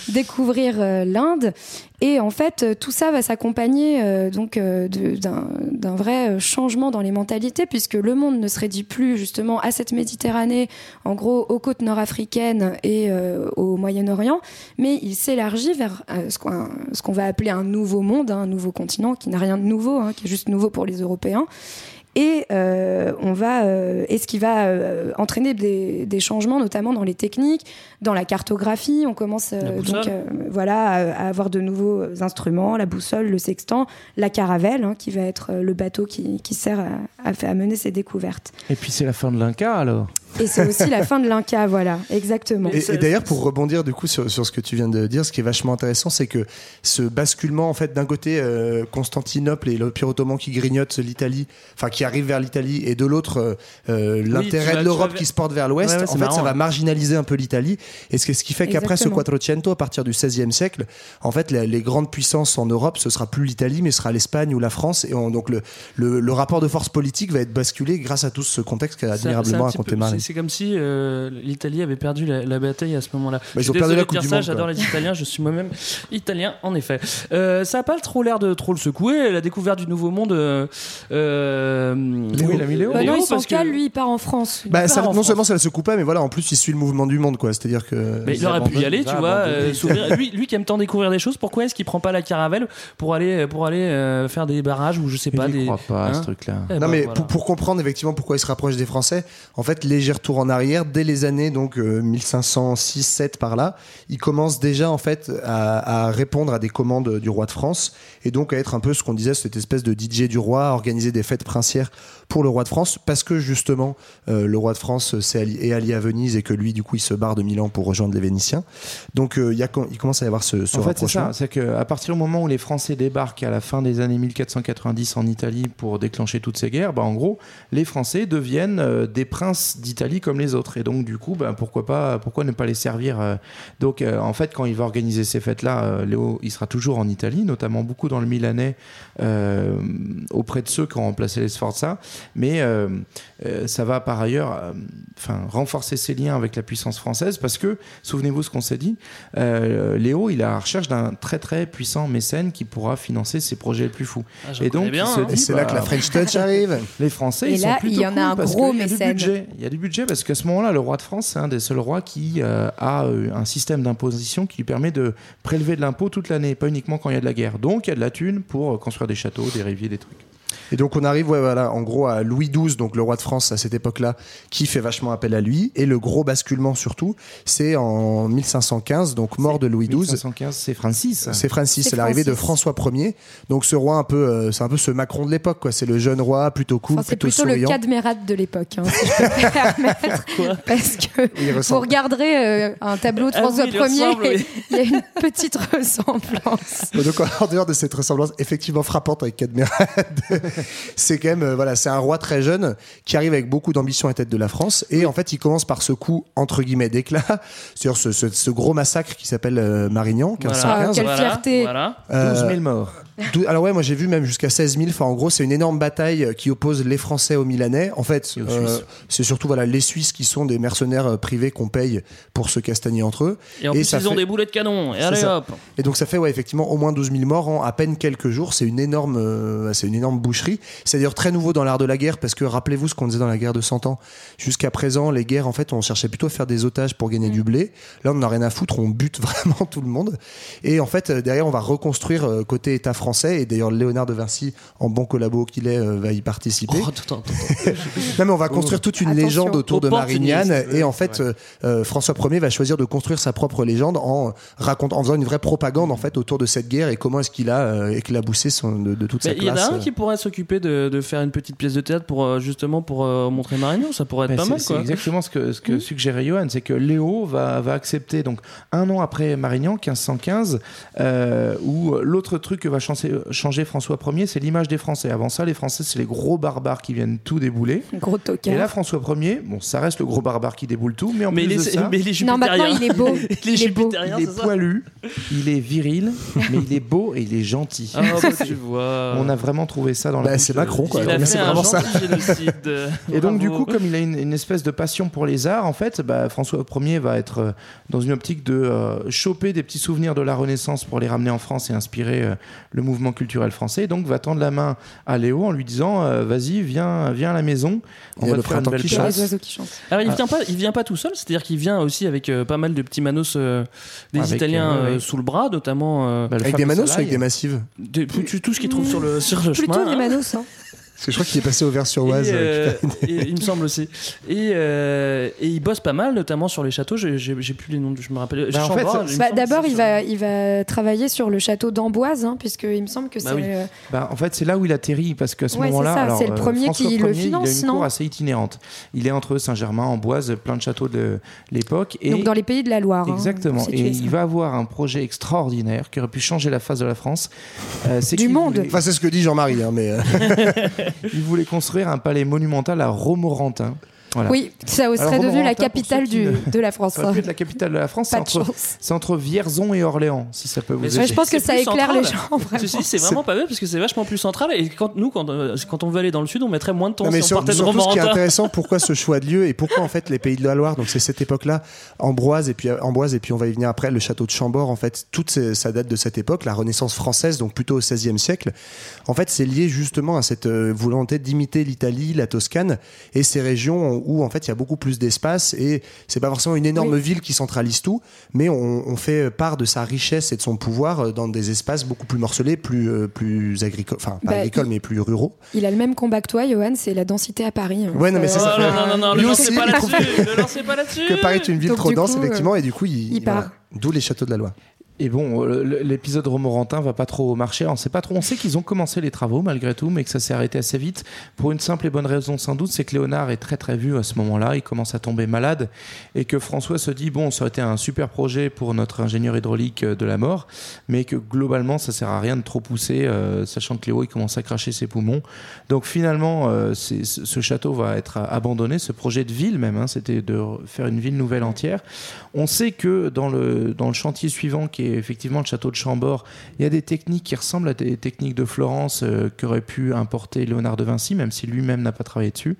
découvrir euh, l'Inde. Et en fait, tout ça va s'accompagner donc d'un vrai changement dans les mentalités, puisque le monde ne se réduit plus justement à cette Méditerranée, en gros aux côtes nord-africaines et au Moyen-Orient, mais il s'élargit vers ce qu'on ce qu'on va appeler un nouveau monde, hein, un nouveau continent qui n'a rien de nouveau, hein, qui est juste nouveau pour les Européens européen. Et euh, on va, euh, et ce qui va euh, entraîner des, des changements, notamment dans les techniques, dans la cartographie. On commence euh, donc euh, voilà à, à avoir de nouveaux instruments, la boussole, le sextant, la caravelle, hein, qui va être le bateau qui, qui sert à, à fa- à mener ces découvertes. Et puis, c'est la fin de l'Inca, alors Et c'est aussi la fin de l'Inca, *laughs* voilà, exactement. Et, et d'ailleurs, pour rebondir du coup sur, sur ce que tu viens de dire, ce qui est vachement intéressant, c'est que ce basculement, en fait, d'un côté, euh, Constantinople et l'Empire ottoman qui grignote l'Italie, enfin qui arrive vers l'Italie, et de l'autre, euh, euh, l'intérêt de l'Europe qui se porte vers l'Ouest. Ouais, ouais, en fait, marrant, ça va marginaliser un peu l'Italie. Et ce, qui- ce qui fait qu'après ce Exactement. Quattrocento, à partir du XVIe siècle, en fait, les, les grandes puissances en Europe, ce sera plus l'Italie, mais ce sera l'Espagne ou la France. Et on- donc le, le, le rapport de force politique va être basculé grâce à tout ce contexte qu'a admirablement raconté Marlène. C'est comme si euh, l'Italie avait perdu la, la bataille à ce moment-là. Bah, ils ont perdu la Coupe du ça, Monde, j'adore les Italiens, je suis moi-même italien en effet. Euh, ça a pas trop l'air de trop le secouer, la découverte du nouveau monde. Euh, euh, Léo, il a mis Léo. Bah non, il s'en parce que- cale, lui, il part en France. Bah, part ça- en non France. seulement ça ne se coupe pas, mais voilà, en plus il suit le mouvement du monde, quoi. C'est-à-dire que. Mais il aurait pu y aller, tu vois, euh, lui, lui qui aime tant découvrir des choses, pourquoi est-ce qu'il prend pas la caravelle pour aller pour aller euh, faire des barrages ou je sais pas des. crois pas à hein ce truc-là. Eh Non ben, mais voilà. pour, pour comprendre effectivement pourquoi il se rapproche des Français, en fait léger retour en arrière dès les années donc euh, 1506 7 par là, il commence déjà en fait à, à répondre à des commandes du roi de France et donc à être un peu ce qu'on disait cette espèce de DJ du roi, à organiser des fêtes princières pour le roi de France, parce que justement, euh, le roi de France allié, est allié à Venise et que lui, du coup, il se barre de Milan pour rejoindre les Vénitiens. Donc, euh, il, y a, il commence à y avoir ce, ce En fait, c'est ça. C'est qu'à partir du moment où les Français débarquent à la fin des années 1490 en Italie pour déclencher toutes ces guerres, bah, en gros, les Français deviennent euh, des princes d'Italie comme les autres. Et donc, du coup, bah, pourquoi, pas, pourquoi ne pas les servir euh, Donc, euh, en fait, quand il va organiser ces fêtes-là, euh, Léo, il sera toujours en Italie, notamment beaucoup dans le Milanais, euh, auprès de ceux qui ont remplacé les Sforza. Mais euh, ça va par ailleurs euh, enfin, renforcer ses liens avec la puissance française parce que, souvenez-vous ce qu'on s'est dit, euh, Léo, il est à la recherche d'un très très puissant mécène qui pourra financer ses projets les plus fous. Ah, et donc, bien, hein. c'est là bah, que la French Touch arrive. *laughs* les Français, Et ils là, sont plutôt il y en a cool un gros qu'il y a du mécène. budget. Il y a du budget parce qu'à ce moment-là, le roi de France, c'est un des seuls rois qui euh, a un système d'imposition qui lui permet de prélever de l'impôt toute l'année, pas uniquement quand il y a de la guerre. Donc, il y a de la thune pour construire des châteaux, des riviers, des trucs. Et donc on arrive, ouais, voilà, en gros à Louis XII, donc le roi de France à cette époque-là, qui fait vachement appel à lui. Et le gros basculement surtout, c'est en 1515, donc mort de Louis XII. 1515, c'est Francis. C'est Francis, C'est l'arrivée de. François Ier. Donc ce roi un peu, euh, c'est un peu ce Macron de l'époque, quoi. C'est le jeune roi, plutôt cool, Enfin, c'est plutôt, plutôt le souriant. cadmérate de l'époque, hein, si je peux me permettre. *laughs* parce que Il vous ressemble. regarderez euh, un tableau de Ah François oui, Ier, *laughs* oui. il y a une petite ressemblance. Donc en dehors de cette ressemblance effectivement frappante avec Cadmerade, *laughs* c'est quand même euh, voilà, c'est un roi très jeune qui arrive avec beaucoup d'ambition à la tête de la France et en fait il commence par ce coup entre guillemets d'éclat, *laughs* sur ce, ce, ce gros massacre qui s'appelle euh, Marignan 1515. Ah, quelle Voilà, fierté. Voilà. 12 Euh, 000 morts. *laughs* Dou- Alors ouais, moi j'ai vu même jusqu'à 16 000. Enfin, en gros, c'est une énorme bataille euh, qui oppose les Français aux Milanais. En fait, euh, c'est surtout voilà les Suisses qui sont des mercenaires euh, privés qu'on paye pour se castagner entre eux. Et en Et plus, ça ils ont des boulets de canon. Et allez ça. hop. Et donc ça fait ouais effectivement au moins 12 000 morts en à peine quelques jours. C'est une énorme, euh, c'est une énorme boucherie. C'est d'ailleurs très nouveau dans l'art de la guerre parce que rappelez-vous ce qu'on disait dans la guerre de 100 ans. Jusqu'à présent, les guerres en fait, on cherchait plutôt à faire des otages pour gagner du blé. Là, on n'en a rien à foutre, on bute *laughs* vraiment tout le monde. Et en fait, euh, derrière, on va reconstruire euh, côté État français. Et d'ailleurs, Léonard de Vinci, en bon collabo qu'il est, euh, va y participer. Oh, attends, attends, attends. *laughs* Non, mais on va construire toute une Attention. légende autour de. Marignane. Oui, Et en fait, euh, François Ier va choisir de construire sa propre légende en racontant, en faisant une vraie propagande en fait autour de cette guerre et comment est-ce qu'il a euh, éclaboussé son, de, de toute Mais sa il y en classe. a un qui pourrait s'occuper de, de faire une petite pièce de théâtre pour euh, justement pour euh, montrer Marignan. Ça pourrait être Ben, pas mal, C'est quoi. exactement ce que, ce que suggérait Johan, c'est que Léo va, va accepter, donc un an après Marignan, 1515, euh, où l'autre truc que va changer, changer François Ier, c'est l'image des Français. Avant ça, les Français, c'est les gros barbares qui viennent tout débouler. *laughs* Gros Et tocard. là, François Ier, bon, ça reste le gros barbare qui déboule tout, mais en Mais plus de ça, mais il est Non, maintenant il est beau. *laughs* Il est Il est beau. il est poilu, il est viril, mais il est beau et il est gentil. Ah, bah, *laughs* tu vois. On a vraiment trouvé ça dans la Bah, bouche c'est Macron, quoi. Il a Mais fait c'est un vraiment ça. *laughs* Et donc, du coup, comme il a une, une espèce de passion pour les arts, en fait, bah, François Ier va être euh, dans une optique de euh, choper des petits souvenirs de la Renaissance pour les ramener en France et inspirer euh, le mouvement culturel français. Et donc, va tendre la main à Léo en lui disant euh, Vas-y, viens, viens à la maison. On va le te faire une belle qui. Alors il Ah. vient pas, il vient pas tout seul, c'est-à-dire qu'il vient aussi avec euh, pas mal de petits manos euh, des Avec, Italiens euh, euh, sous le bras, notamment euh, Bah, le Avec des manos ou avec des massives tout tout ce qu'il trouve sur le sur le Plutôt chemin. Manos, hein. Parce que je crois qu'il est passé au Vers-sur-Oise. Et, euh, euh, et il me semble aussi. Et, euh, et il bosse pas mal, notamment sur les châteaux. J'ai plus les noms, je me rappelle. Bah, en fait, Bah, D'abord, il sur- va, il va travailler sur le château d'Amboise, hein, puisqu'il me semble que Bah c'est. oui. euh, Bah, en fait, c'est là où il atterrit, parce qu'à ce Ouais, moment-là, c'est le euh, premier François qui le finance, il a une non cour assez itinérante. Il est entre Saint-Germain, Amboise, plein de châteaux de l'époque. Et Donc dans les pays de la Loire. hein, Exactement. et ça. il va avoir un projet extraordinaire qui aurait pu changer la face de la France. Euh, c'est Du monde. Enfin, c'est ce que dit Jean-Marie, hein, mais. *laughs* il voulait construire un palais monumental à Romorantin. Voilà. Oui, ça Alors, serait devenu la capitale du, ne- de la France. Ça aurait pu être la capitale de la France. C'est Pas de entre, chance. c'est entre Vierzon et Orléans, si ça peut vous Mais aider. Je pense que ça éclaire les central. gens. Vraiment. C'est vraiment pas bête parce que c'est vachement plus central. Et quand nous, quand, euh, quand on veut aller dans le sud, on mettrait moins de temps Non, mais si on sur- partait de surtout, ce qui est intéressant, pourquoi ce choix de lieu et pourquoi en fait les pays de la Loire, donc c'est cette époque-là, Ambroise et puis Amboise et puis on va y venir après, le château de Chambord, en fait, toute ça date de cette époque, la Renaissance française, donc plutôt au XVIe siècle. En fait, c'est lié justement à cette euh, volonté d'imiter l'Italie, la Toscane et ces régions où en fait il y a beaucoup plus d'espace et c'est pas forcément une énorme Oui. ville qui centralise tout, mais on, on fait part de sa richesse et de son pouvoir euh, dans des espaces beaucoup plus morcelés, plus euh, plus agricoles, enfin pas Bah, agricoles il- mais plus ruraux. Il a le même combat que toi, Johan, c'est la densité à Paris. hein. Ouais, non, mais ça, ça Oh, non, non, non, non, lancez pas là-dessus. Que Paris est une ville Donc, trop dense, coup, effectivement, et du coup, il, il voilà. part. D'où les châteaux de la loi. Et bon, euh, l'épisode Romorantin va pas trop marcher. On sait pas trop. On sait qu'ils ont commencé les travaux malgré tout, mais que ça s'est arrêté assez vite. Pour une simple et bonne raison, sans doute, c'est que Léonard est très très vu à ce moment-là. Il commence à tomber malade et que François se dit bon, ça aurait été un super projet pour notre ingénieur hydraulique euh, de la mort, mais que globalement, ça sert à rien de trop pousser, euh, sachant que Léo il commence à cracher ses poumons. Donc finalement, ce château va être abandonné. Ce projet de ville même, hein, c'était de re- faire une ville nouvelle entière. On sait que dans le, dans le chantier suivant, qui est effectivement le château de Chambord, il y a des techniques qui ressemblent à des techniques de Florence euh, qu'aurait pu importer Léonard de Vinci, même si lui-même n'a pas travaillé dessus.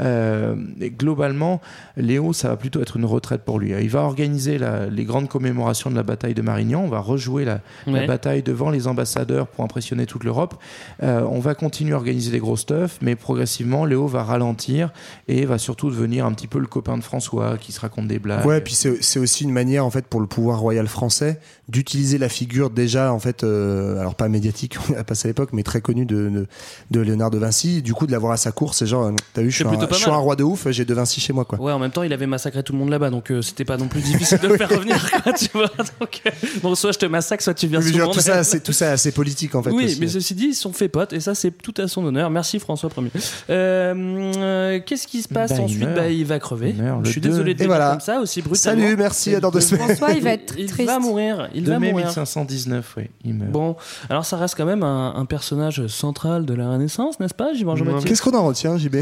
Euh, et globalement, Léo, ça va plutôt être une retraite pour lui. Il va organiser la- les grandes commémorations de la bataille de Marignan. On va rejouer la, bataille devant les ambassadeurs pour impressionner toute l'Europe. Euh, on va continuer à organiser des gros stuff, mais progressivement, Léo va ralentir et va surtout devenir un petit peu le copain de François qui se raconte des blagues. Ouais, puis c'est c'est aussi une manière en fait pour le pouvoir royal français d'utiliser la figure déjà en fait, euh, alors pas médiatique, *laughs* on a passé à l'époque, mais très connue de, de, de Léonard de Vinci. Du coup, de l'avoir à sa cour, c'est genre, euh, t'as vu, je C'est suis, un, je suis un roi de ouf, j'ai de Vinci chez moi quoi. Ouais, en même temps, il avait massacré tout le monde là-bas, donc euh, c'était pas non plus difficile de *laughs* le faire revenir, quoi, tu vois. *laughs* Donc, euh, bon, soit je te massacre, soit tu viens mon tout ça, c'est tout ça, assez politique en fait. oui, aussi. mais ceci dit, ils sont fait potes et ça, c'est tout à son honneur. Merci François Premier. Euh, euh, Qu'est-ce qui se passe Bah, ensuite? Bah, il va crever. Il meurt le Je suis deux. désolé de Et voilà. comme ça aussi brutalement. Salut, merci, à dans deux semaines. François, il va être Il va mourir. Il 2 va mai mourir. 1519, oui, il meurt. Bon, alors ça reste quand même un, un personnage central de la Renaissance, n'est-ce pas, Jean Jean-Baptiste Qu'est-ce qu'on en retient, JB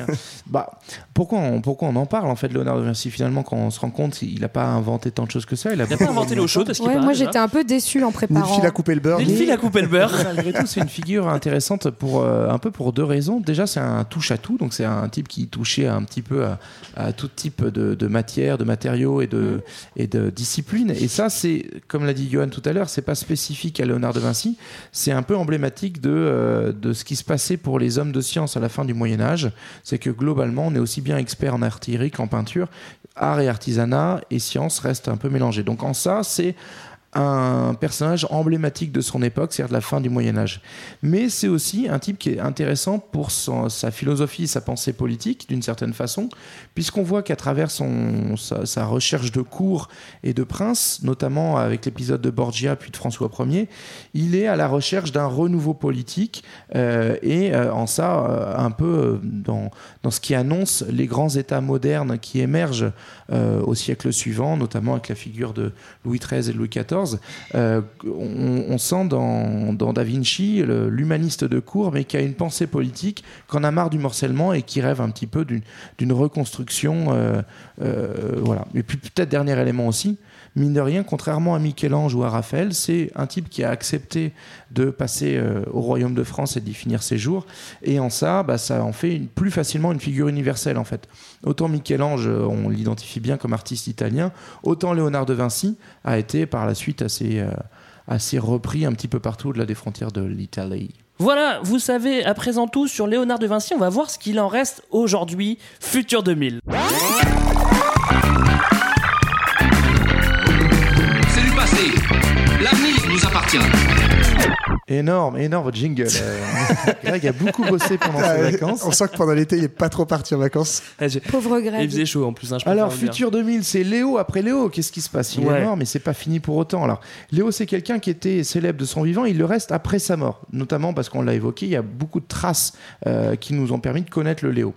*laughs* bah, pourquoi, on, pourquoi on en parle en fait, Léonard de Vinci? Finalement, quand on se rend compte, il n'a pas inventé tant de choses que ça. Il a, Il n'a pas inventé l'eau chaude, qu'il Ouais, moi j'étais un peu déçue en préparant. Nilfil a coupé le beurre. Nilfil a coupé le beurre. *laughs* Malgré tout, c'est une figure intéressante pour euh, un peu pour deux raisons. Déjà, c'est un touche à tout, donc c'est un type qui touchait un petit peu à, à tout type de, de matière, de matériaux et de et de disciplines. Et ça, c'est comme l'a dit Johan tout à l'heure, c'est pas spécifique à Léonard de Vinci. C'est un peu emblématique de euh, de ce qui se passait pour les hommes de science à la fin du Moyen Âge. C'est que globalement, on est aussi bien expert en artillerie qu'en peinture. Art et artisanat et science restent un peu mélangés. Donc en ça, c'est un personnage emblématique de son époque, c'est-à-dire de la fin du Moyen Âge. Mais c'est aussi un type qui est intéressant pour sa philosophie, sa pensée politique, d'une certaine façon, puisqu'on voit qu'à travers sa, recherche de cours et de princes, notamment avec l'épisode de Borgia puis de François Ier, il est à la recherche d'un renouveau politique euh, et euh, en ça, euh, un peu dans ce qui annonce les grands États modernes qui émergent euh, au siècle suivant, notamment avec la figure de Louis XIII et Louis XIV. Euh, on, sent dans, dans Da Vinci l'humaniste de cour, mais qui a une pensée politique, qui en a marre du morcellement et qui rêve un petit peu d'une reconstruction. euh, voilà. Et puis peut-être dernier élément aussi, mine de rien, contrairement à Michel-Ange ou à Raphaël, c'est un type qui a accepté de passer euh, au royaume de France et d'y finir ses jours. Et en ça, bah, ça en fait plus facilement une figure universelle en fait. Autant Michel-Ange, euh, on l'identifie bien comme artiste italien, autant Léonard de Vinci a été par la suite assez, euh, assez repris un petit peu partout au-delà des frontières de l'Italie. Voilà, vous savez à présent tout sur Léonard de Vinci. On va voir ce qu'il en reste aujourd'hui, futur 2000. Appartient. Énorme, énorme jingle. Euh, *laughs* Greg a beaucoup bossé pendant ses vacances. On sent que pendant l'été, il est pas trop parti en vacances. Pauvre Greg. Il faisait chaud en plus. hein, je Alors. Futur 2000, c'est Léo après Léo. Qu'est-ce qui se passe? Il Ouais. est mort, mais c'est pas fini pour autant. Alors, Léo, c'est quelqu'un qui était célèbre de son vivant. Il le reste après sa mort, notamment parce qu'on l'a évoqué. Il y a beaucoup de traces euh, qui nous ont permis de connaître le Léo.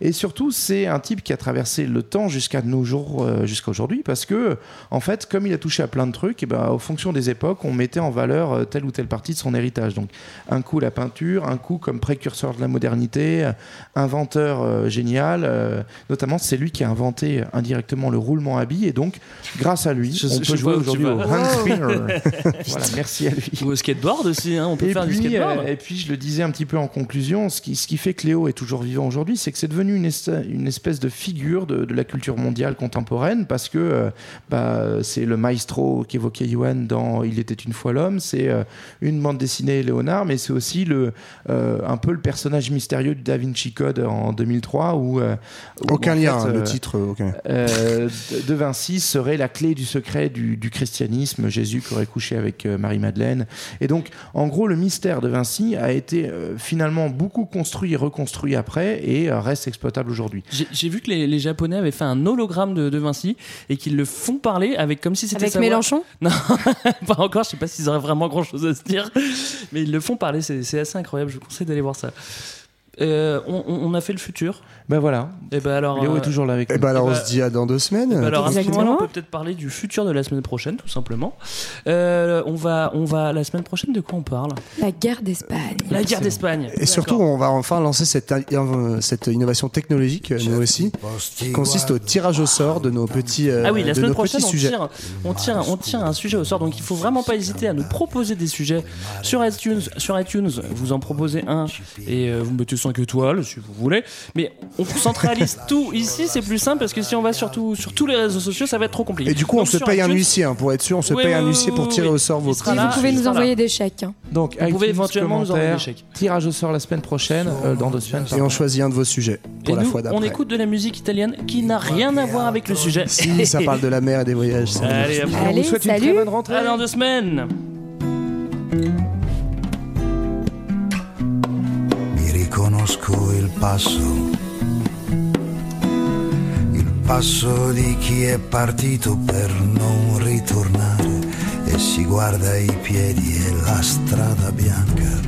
Et surtout, c'est un type qui a traversé le temps jusqu'à nos jours, euh, jusqu'à aujourd'hui, parce que, en fait, comme il a touché à plein de trucs, et ben, en fonction des époques, on mettait en valeur telle ou telle partie de son héritage. Donc, un coup la peinture, un coup comme précurseur de la modernité, euh, inventeur euh, génial. euh, notamment, c'est lui qui a inventé indirectement le roulement à billes, et donc, grâce à lui, Je- on je peut jouer aujourd'hui au hand spinner. *laughs* voilà, merci à lui. Ou au skateboard aussi, hein, on peut Et faire du puis, skateboard. euh, et puis, je le disais un petit peu en conclusion, ce qui, ce qui fait que Léo est toujours vivant aujourd'hui, c'est que c'est devenu une, est- une espèce de figure de, de la culture mondiale contemporaine, parce que euh, bah, c'est le maestro qu'évoquait Yuan dans Il était une fois l'homme, c'est euh, une bande dessinée Léonard, mais c'est aussi le, euh, un peu le personnage mystérieux du Da Vinci Code en 2003 où, euh, où, Aucun en lien, fait, hein, le euh, titre, aucun. euh, de de Vinci serait la clé du secret du, du christianisme, Jésus qui aurait couché avec euh, Marie-Madeleine. Et donc, en gros, le mystère de Vinci a été euh, finalement beaucoup construit et reconstruit après et euh, reste exploitable aujourd'hui. J'ai vu que les, les Japonais avaient fait un hologramme de, de Vinci et qu'ils le font parler avec comme si c'était Avec sa voix. Mélenchon? *laughs* Non, *laughs* pas encore. Je sais pas s'ils auraient vraiment grand chose à se dire, mais ils le font parler. C'est assez incroyable. Je vous conseille d'aller voir ça. Euh, on, a fait le futur. Ben voilà. Et ben alors. Léo euh, est toujours là avec Et nous. ben alors, on se dit à dans deux semaines. bah alors à ce Exactement. moment-là, on peut peut-être parler du futur de la semaine prochaine, tout simplement. Euh, on va, on va la semaine prochaine. De quoi on parle? La guerre d'Espagne. La guerre d'Espagne. Et surtout, on va enfin lancer cette, euh, cette innovation technologique, euh, nous aussi, qui consiste au tirage au sort de nos petits, euh, Ah oui, la semaine prochaine, on tire, on, tire, on tire un sujet au sort. Donc il faut vraiment pas hésiter à nous proposer des sujets sur iTunes. Sur iTunes, vous en proposez un et euh, vous mettez 5 étoiles si vous voulez. Mais on centralise *laughs* tout ici, c'est plus simple parce que si on va sur, tout- sur tous les réseaux sociaux, ça va être trop compliqué. Et du coup, on Donc, se paye un huissier, hein, pour être sûr, on se Oui, paye oui, un oui, huissier pour tirer oui. au sort vos là, vous pouvez nous envoyer des chèques. hein. Donc, Vous pouvez éventuellement nous envoyer des chèques. Tirage au sort la semaine prochaine, euh, dans deux semaines. Et on choisit un de vos sujets pour Et la nous, fois d'après. on écoute de la musique italienne qui n'a rien à voir avec le sujet. Si, ça *laughs* parle de la mer et des voyages. Allez, on Allez, vous souhaite une très bonne rentrée. À dans deux semaines. Mi riconosco il passo, il passo di chi è partito per non ritornare e si guarda i piedi e la strada bianca,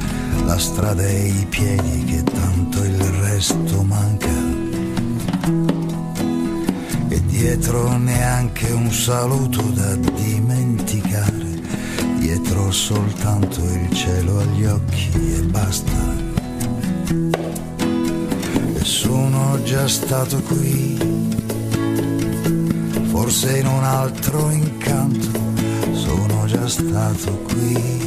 la strada e i piedi che tanto il resto manca. E dietro neanche un saluto da dimenticare, dietro soltanto il cielo agli occhi e basta. E sono già stato qui, forse in un altro incanto, sono già stato qui.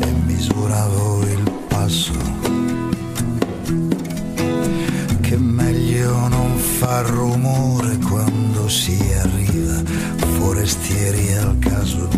E misuravo il passo, che meglio non far rumore quando si arriva, forestieri al caso